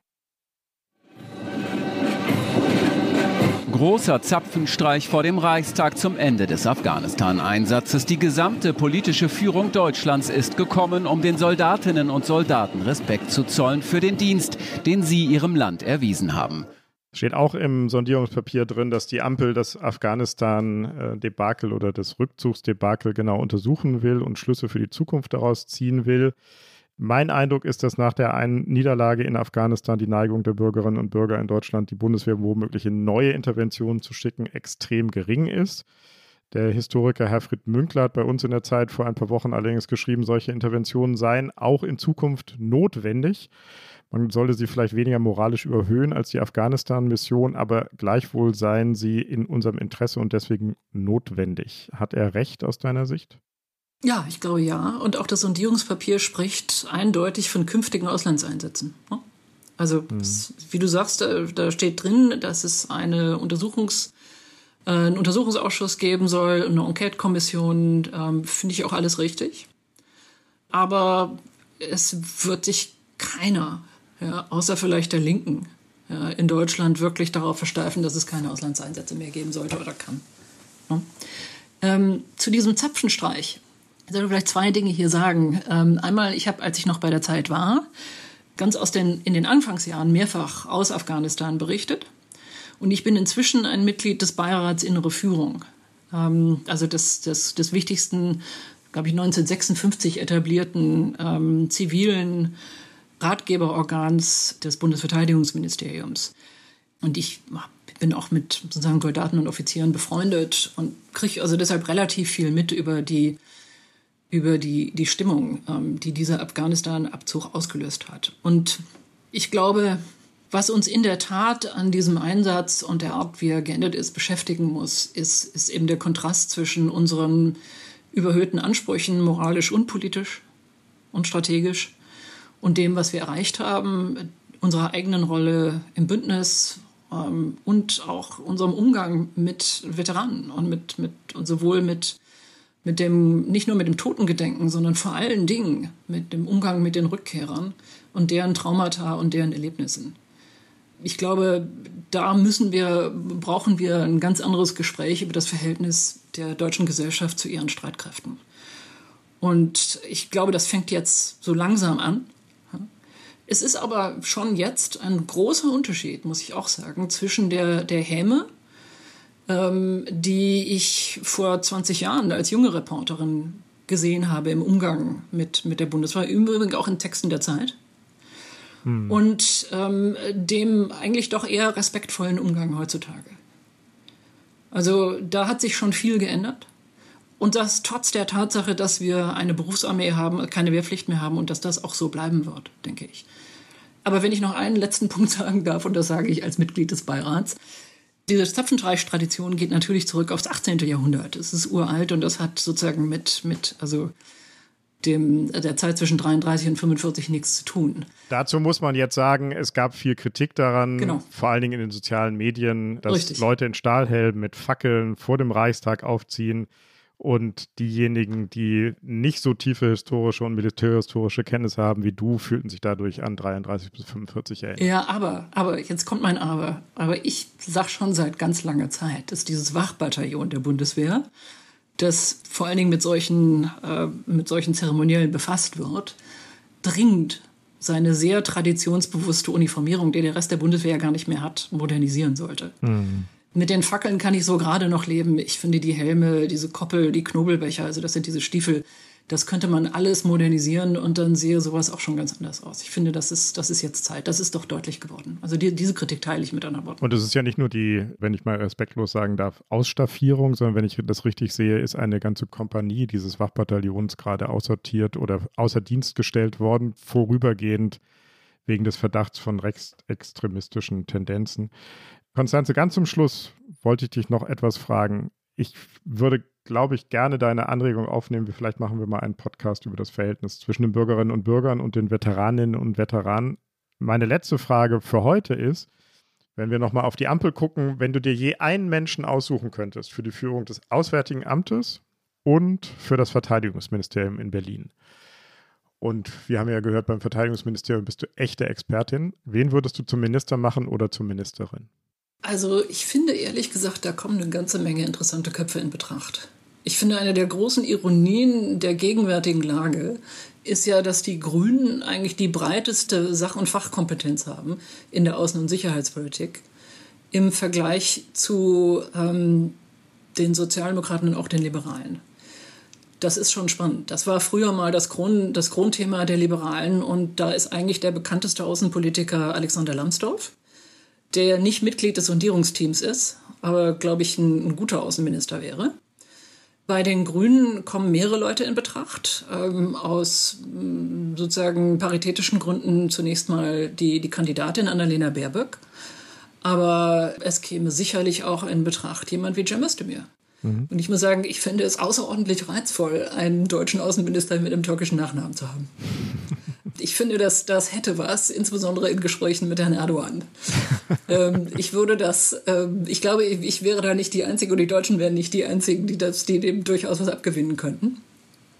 Großer Zapfenstreich vor dem Reichstag zum Ende des Afghanistan-Einsatzes. Die gesamte politische Führung Deutschlands ist gekommen, um den Soldatinnen und Soldaten Respekt zu zollen für den Dienst, den sie ihrem Land erwiesen haben. Steht auch im Sondierungspapier drin, dass die Ampel das Afghanistan-Debakel oder das Rückzugsdebakel genau untersuchen will und Schlüsse für die Zukunft daraus ziehen will. Mein Eindruck ist, dass nach der einen Niederlage in Afghanistan die Neigung der Bürgerinnen und Bürger in Deutschland, die Bundeswehr womöglich in neue Interventionen zu schicken, extrem gering ist. Der Historiker Herfried Münkler hat bei uns in der Zeit vor ein paar Wochen allerdings geschrieben, solche Interventionen seien auch in Zukunft notwendig. Man solle sie vielleicht weniger moralisch überhöhen als die Afghanistan-Mission, aber gleichwohl seien sie in unserem Interesse und deswegen notwendig. Hat er recht aus deiner Sicht? Ja, ich glaube ja. Und auch das Sondierungspapier spricht eindeutig von künftigen Auslandseinsätzen. Ne? Also, mhm. wie du sagst, da, da, steht drin, dass es eine Untersuchungs, äh, einen Untersuchungsausschuss geben soll, eine Enquete-Kommission. Ähm, Finde ich auch alles richtig. Aber es wird sich keiner, ja, außer vielleicht der Linken, ja, in Deutschland wirklich darauf versteifen, dass es keine Auslandseinsätze mehr geben sollte oder kann. Ne? Ähm, zu diesem Zapfenstreich ich sollte vielleicht zwei Dinge hier sagen. Ähm, einmal, ich habe, als ich noch bei der Zeit war, ganz aus den, in den Anfangsjahren mehrfach aus Afghanistan berichtet. Und ich bin inzwischen ein Mitglied des Beirats Innere Führung. Ähm, also des, des, des wichtigsten, glaube ich, 1956 etablierten ähm, zivilen Ratgeberorgans des Bundesverteidigungsministeriums. Und ich bin auch mit sozusagen Soldaten und Offizieren befreundet und kriege also deshalb relativ viel mit über die über die, die Stimmung, ähm, die dieser Afghanistan-Abzug ausgelöst hat. Und ich glaube, was uns in der Tat an diesem Einsatz und der Art, wie er geendet ist, beschäftigen muss, ist, ist eben der Kontrast zwischen unseren überhöhten Ansprüchen, moralisch und politisch und strategisch, und dem, was wir erreicht haben, unserer eigenen Rolle im Bündnis ähm, und auch unserem Umgang mit Veteranen und mit, mit und sowohl mit mit dem, nicht nur mit dem Totengedenken, sondern vor allen Dingen mit dem Umgang mit den Rückkehrern und deren Traumata und deren Erlebnissen. Ich glaube, da müssen wir, brauchen wir ein ganz anderes Gespräch über das Verhältnis der deutschen Gesellschaft zu ihren Streitkräften. Und ich glaube, das fängt jetzt so langsam an. Es ist aber schon jetzt ein großer Unterschied, muss ich auch sagen, zwischen der, der Häme, ähm, die ich vor 20 Jahren als junge Reporterin gesehen habe im Umgang mit, mit der Bundeswehr, im Übrigen auch in Texten der Zeit. Hm. Und ähm, dem eigentlich doch eher respektvollen Umgang heutzutage. Also da hat sich schon viel geändert. Und das trotz der Tatsache, dass wir eine Berufsarmee haben, keine Wehrpflicht mehr haben und dass das auch so bleiben wird, denke ich. Aber wenn ich noch einen letzten Punkt sagen darf, und das sage ich als Mitglied des Beirats, diese Zapfenstreich-Tradition geht natürlich zurück aufs 18. Jahrhundert. Es ist uralt und das hat sozusagen mit, mit also dem, der Zeit zwischen 33 und 45 nichts zu tun. Dazu muss man jetzt sagen, es gab viel Kritik daran, genau. vor allen Dingen in den sozialen Medien, dass Richtig. Leute in Stahlhelmen mit Fackeln vor dem Reichstag aufziehen. Und diejenigen, die nicht so tiefe historische und militärhistorische Kenntnisse haben wie du, fühlten sich dadurch an 33 bis 45 erinnert. Ja, aber, aber, jetzt kommt mein Aber. Aber ich sage schon seit ganz langer Zeit, dass dieses Wachbataillon der Bundeswehr, das vor allen Dingen mit solchen, äh, mit solchen Zeremoniellen befasst wird, dringend seine sehr traditionsbewusste Uniformierung, die der Rest der Bundeswehr gar nicht mehr hat, modernisieren sollte. Mhm. Mit den Fackeln kann ich so gerade noch leben. Ich finde die Helme, diese Koppel, die Knobelbecher, also das sind diese Stiefel, Das könnte man alles modernisieren und dann sehe sowas auch schon ganz anders aus. Ich finde, das ist, das ist jetzt Zeit. Das ist doch deutlich geworden. Also die, diese Kritik teile ich mit anderen Worten. Und es ist ja nicht nur die, wenn ich mal respektlos sagen darf, Ausstaffierung, sondern wenn ich das richtig sehe, ist eine ganze Kompanie dieses Wachbataillons gerade aussortiert oder außer Dienst gestellt worden, vorübergehend wegen des Verdachts von rechtsextremistischen Tendenzen. Konstanze, ganz zum Schluss wollte ich dich noch etwas fragen. Ich würde glaube ich, gerne deine Anregung aufnehmen. Vielleicht machen wir mal einen Podcast über das Verhältnis zwischen den Bürgerinnen und Bürgern und den Veteraninnen und Veteranen. Meine letzte Frage für heute ist, wenn wir nochmal auf die Ampel gucken, wenn du dir je einen Menschen aussuchen könntest für die Führung des Auswärtigen Amtes und für das Verteidigungsministerium in Berlin. Und wir haben ja gehört, beim Verteidigungsministerium bist du echte Expertin. Wen würdest du zum Minister machen oder zur Ministerin? Also ich finde ehrlich gesagt, da kommen eine ganze Menge interessante Köpfe in Betracht. Ich finde, eine der großen Ironien der gegenwärtigen Lage ist ja, dass die Grünen eigentlich die breiteste Sach- und Fachkompetenz haben in der Außen- und Sicherheitspolitik im Vergleich zu ähm, den Sozialdemokraten und auch den Liberalen. Das ist schon spannend. Das war früher mal das, Grund, das Grundthema der Liberalen und da ist eigentlich der bekannteste Außenpolitiker Alexander Lambsdorff, der nicht Mitglied des Sondierungsteams ist, aber glaube ich ein, ein guter Außenminister wäre. Bei den Grünen kommen mehrere Leute in Betracht. Ähm, aus mm, sozusagen paritätischen Gründen zunächst mal die, die Kandidatin Annalena Baerbock. Aber es käme sicherlich auch in Betracht jemand wie Cem Özdemir. Mhm. Und ich muss sagen, ich finde es außerordentlich reizvoll, einen deutschen Außenminister mit einem türkischen Nachnamen zu haben. ich finde, dass das hätte was, insbesondere in Gesprächen mit Herrn Erdogan. ähm, ich würde das, ähm, ich glaube, ich, ich, wäre da nicht die Einzige und die Deutschen wären nicht die Einzigen, die, das, die dem durchaus was abgewinnen könnten.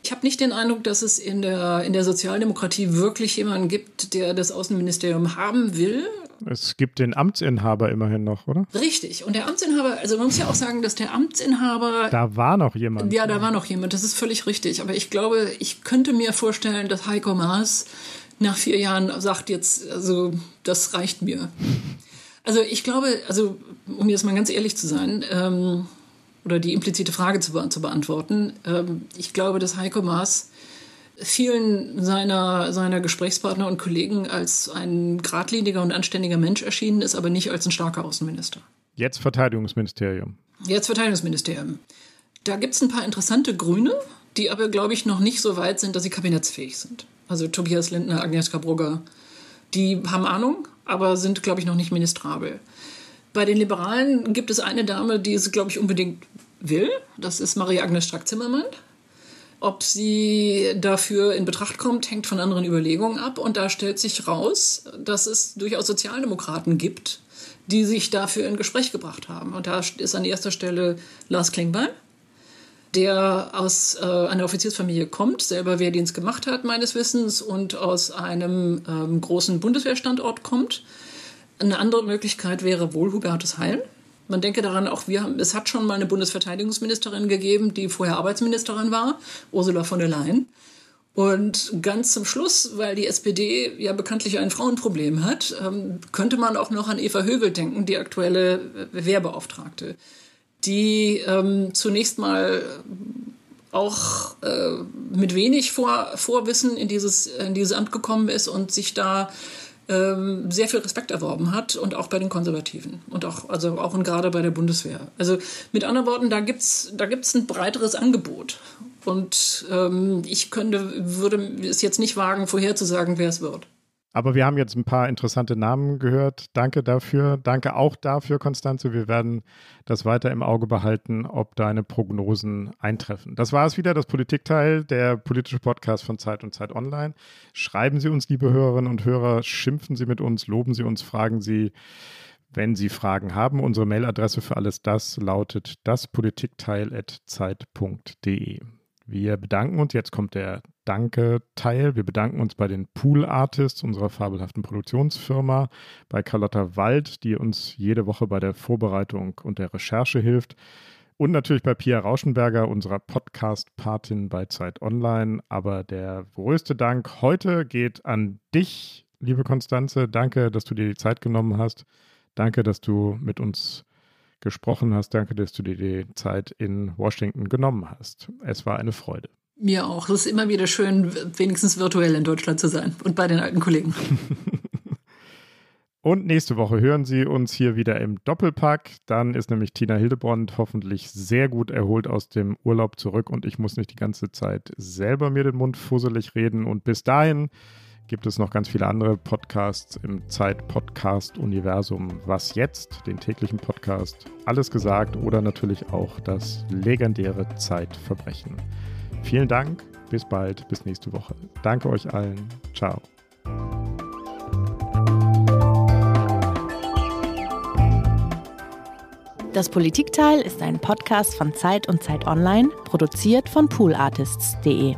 Ich habe nicht den Eindruck, dass es in der, in der Sozialdemokratie wirklich jemanden gibt, der das Außenministerium haben will. Es gibt den Amtsinhaber immerhin noch, oder? Richtig. Und der Amtsinhaber, also man muss ja auch sagen, dass der Amtsinhaber. Da war noch jemand. Ja, da war noch jemand. Das ist völlig richtig. Aber ich glaube, ich könnte mir vorstellen, dass Heiko Maas nach vier Jahren sagt jetzt, also das reicht mir. Also ich glaube, also um jetzt mal ganz ehrlich zu sein, ähm, oder die implizite Frage zu, zu beantworten, ähm, ich glaube, dass Heiko Maas vielen seiner, seiner Gesprächspartner und Kollegen als ein geradliniger und anständiger Mensch erschienen ist, aber nicht als ein starker Außenminister. Jetzt Verteidigungsministerium. Jetzt Verteidigungsministerium. Da gibt es ein paar interessante Grüne, die aber, glaube ich, noch nicht so weit sind, dass sie kabinettsfähig sind. Also Tobias Lindner, Agnieszka Brugger, die haben Ahnung, aber sind, glaube ich, noch nicht ministrabel. Bei den Liberalen gibt es eine Dame, die es, glaube ich, unbedingt will. Das ist Marie-Agnes Strack-Zimmermann. Ob sie dafür in Betracht kommt, hängt von anderen Überlegungen ab. Und da stellt sich raus, dass es durchaus Sozialdemokraten gibt, die sich dafür in Gespräch gebracht haben. Und da ist an erster Stelle Lars Klingbeil, der aus äh, einer Offiziersfamilie kommt, selber Wehrdienst gemacht hat, meines Wissens, und aus einem ähm, großen Bundeswehrstandort kommt. Eine andere Möglichkeit wäre wohl Hubertus Heil man denke daran, auch wir es hat schon mal eine Bundesverteidigungsministerin gegeben, die vorher Arbeitsministerin war, Ursula von der Leyen. Und ganz zum Schluss, weil die SPD ja bekanntlich ein Frauenproblem hat, ähm, könnte man auch noch an Eva Högel denken, die aktuelle Wehrbeauftragte, die ähm, zunächst mal auch äh, mit wenig Vor Vorwissen in dieses, in dieses Amt gekommen ist und sich da ähm, sehr viel Respekt erworben hat und auch bei den Konservativen und auch, also auch und gerade bei der Bundeswehr. Also mit anderen Worten, da gibt's da gibt's ein breiteres Angebot. Und ähm, ich könnte, würde es jetzt nicht wagen, vorherzusagen, wer es wird. Aber wir haben jetzt ein paar interessante Namen gehört. Danke dafür. Danke auch dafür, Konstanze. Wir werden das weiter im Auge behalten, ob deine Prognosen eintreffen. Das war es wieder, das Politikteil, der politische Podcast von Zeit und Zeit Online. Schreiben Sie uns, liebe Hörerinnen und Hörer, schimpfen Sie mit uns, loben Sie uns, fragen Sie, wenn Sie Fragen haben. Unsere Mailadresse für alles das lautet daspolitikteil.zeit.de. Wir bedanken uns. Jetzt kommt der Danke-Teil. Wir bedanken uns bei den Pool Artists unserer fabelhaften Produktionsfirma, bei Carlotta Wald, die uns jede Woche bei der Vorbereitung und der Recherche hilft. Und natürlich bei Pia Rauschenberger, unserer Podcast-Patin bei Zeit Online. Aber der größte Dank heute geht an dich, liebe Konstanze. Danke, dass du dir die Zeit genommen hast. Danke, dass du mit uns gesprochen hast. Danke, dass du dir die Zeit in Washington genommen hast. Es war eine Freude. Mir auch. Es ist immer wieder schön, wenigstens virtuell in Deutschland zu sein und bei den alten Kollegen. Und nächste Woche hören Sie uns hier wieder im Doppelpack. Dann ist nämlich Tina Hildebond hoffentlich sehr gut erholt aus dem Urlaub zurück und ich muss nicht die ganze Zeit selber mir den Mund fusselig reden. Und bis dahin gibt es noch ganz viele andere Podcasts im Zeit-Podcast-Universum. Was jetzt? Den täglichen Podcast. Alles gesagt oder natürlich auch das legendäre Zeitverbrechen. Vielen Dank. Bis bald. Bis nächste Woche. Danke euch allen. Ciao. Das Politikteil ist ein Podcast von Zeit und Zeit Online, produziert von poolartists.de.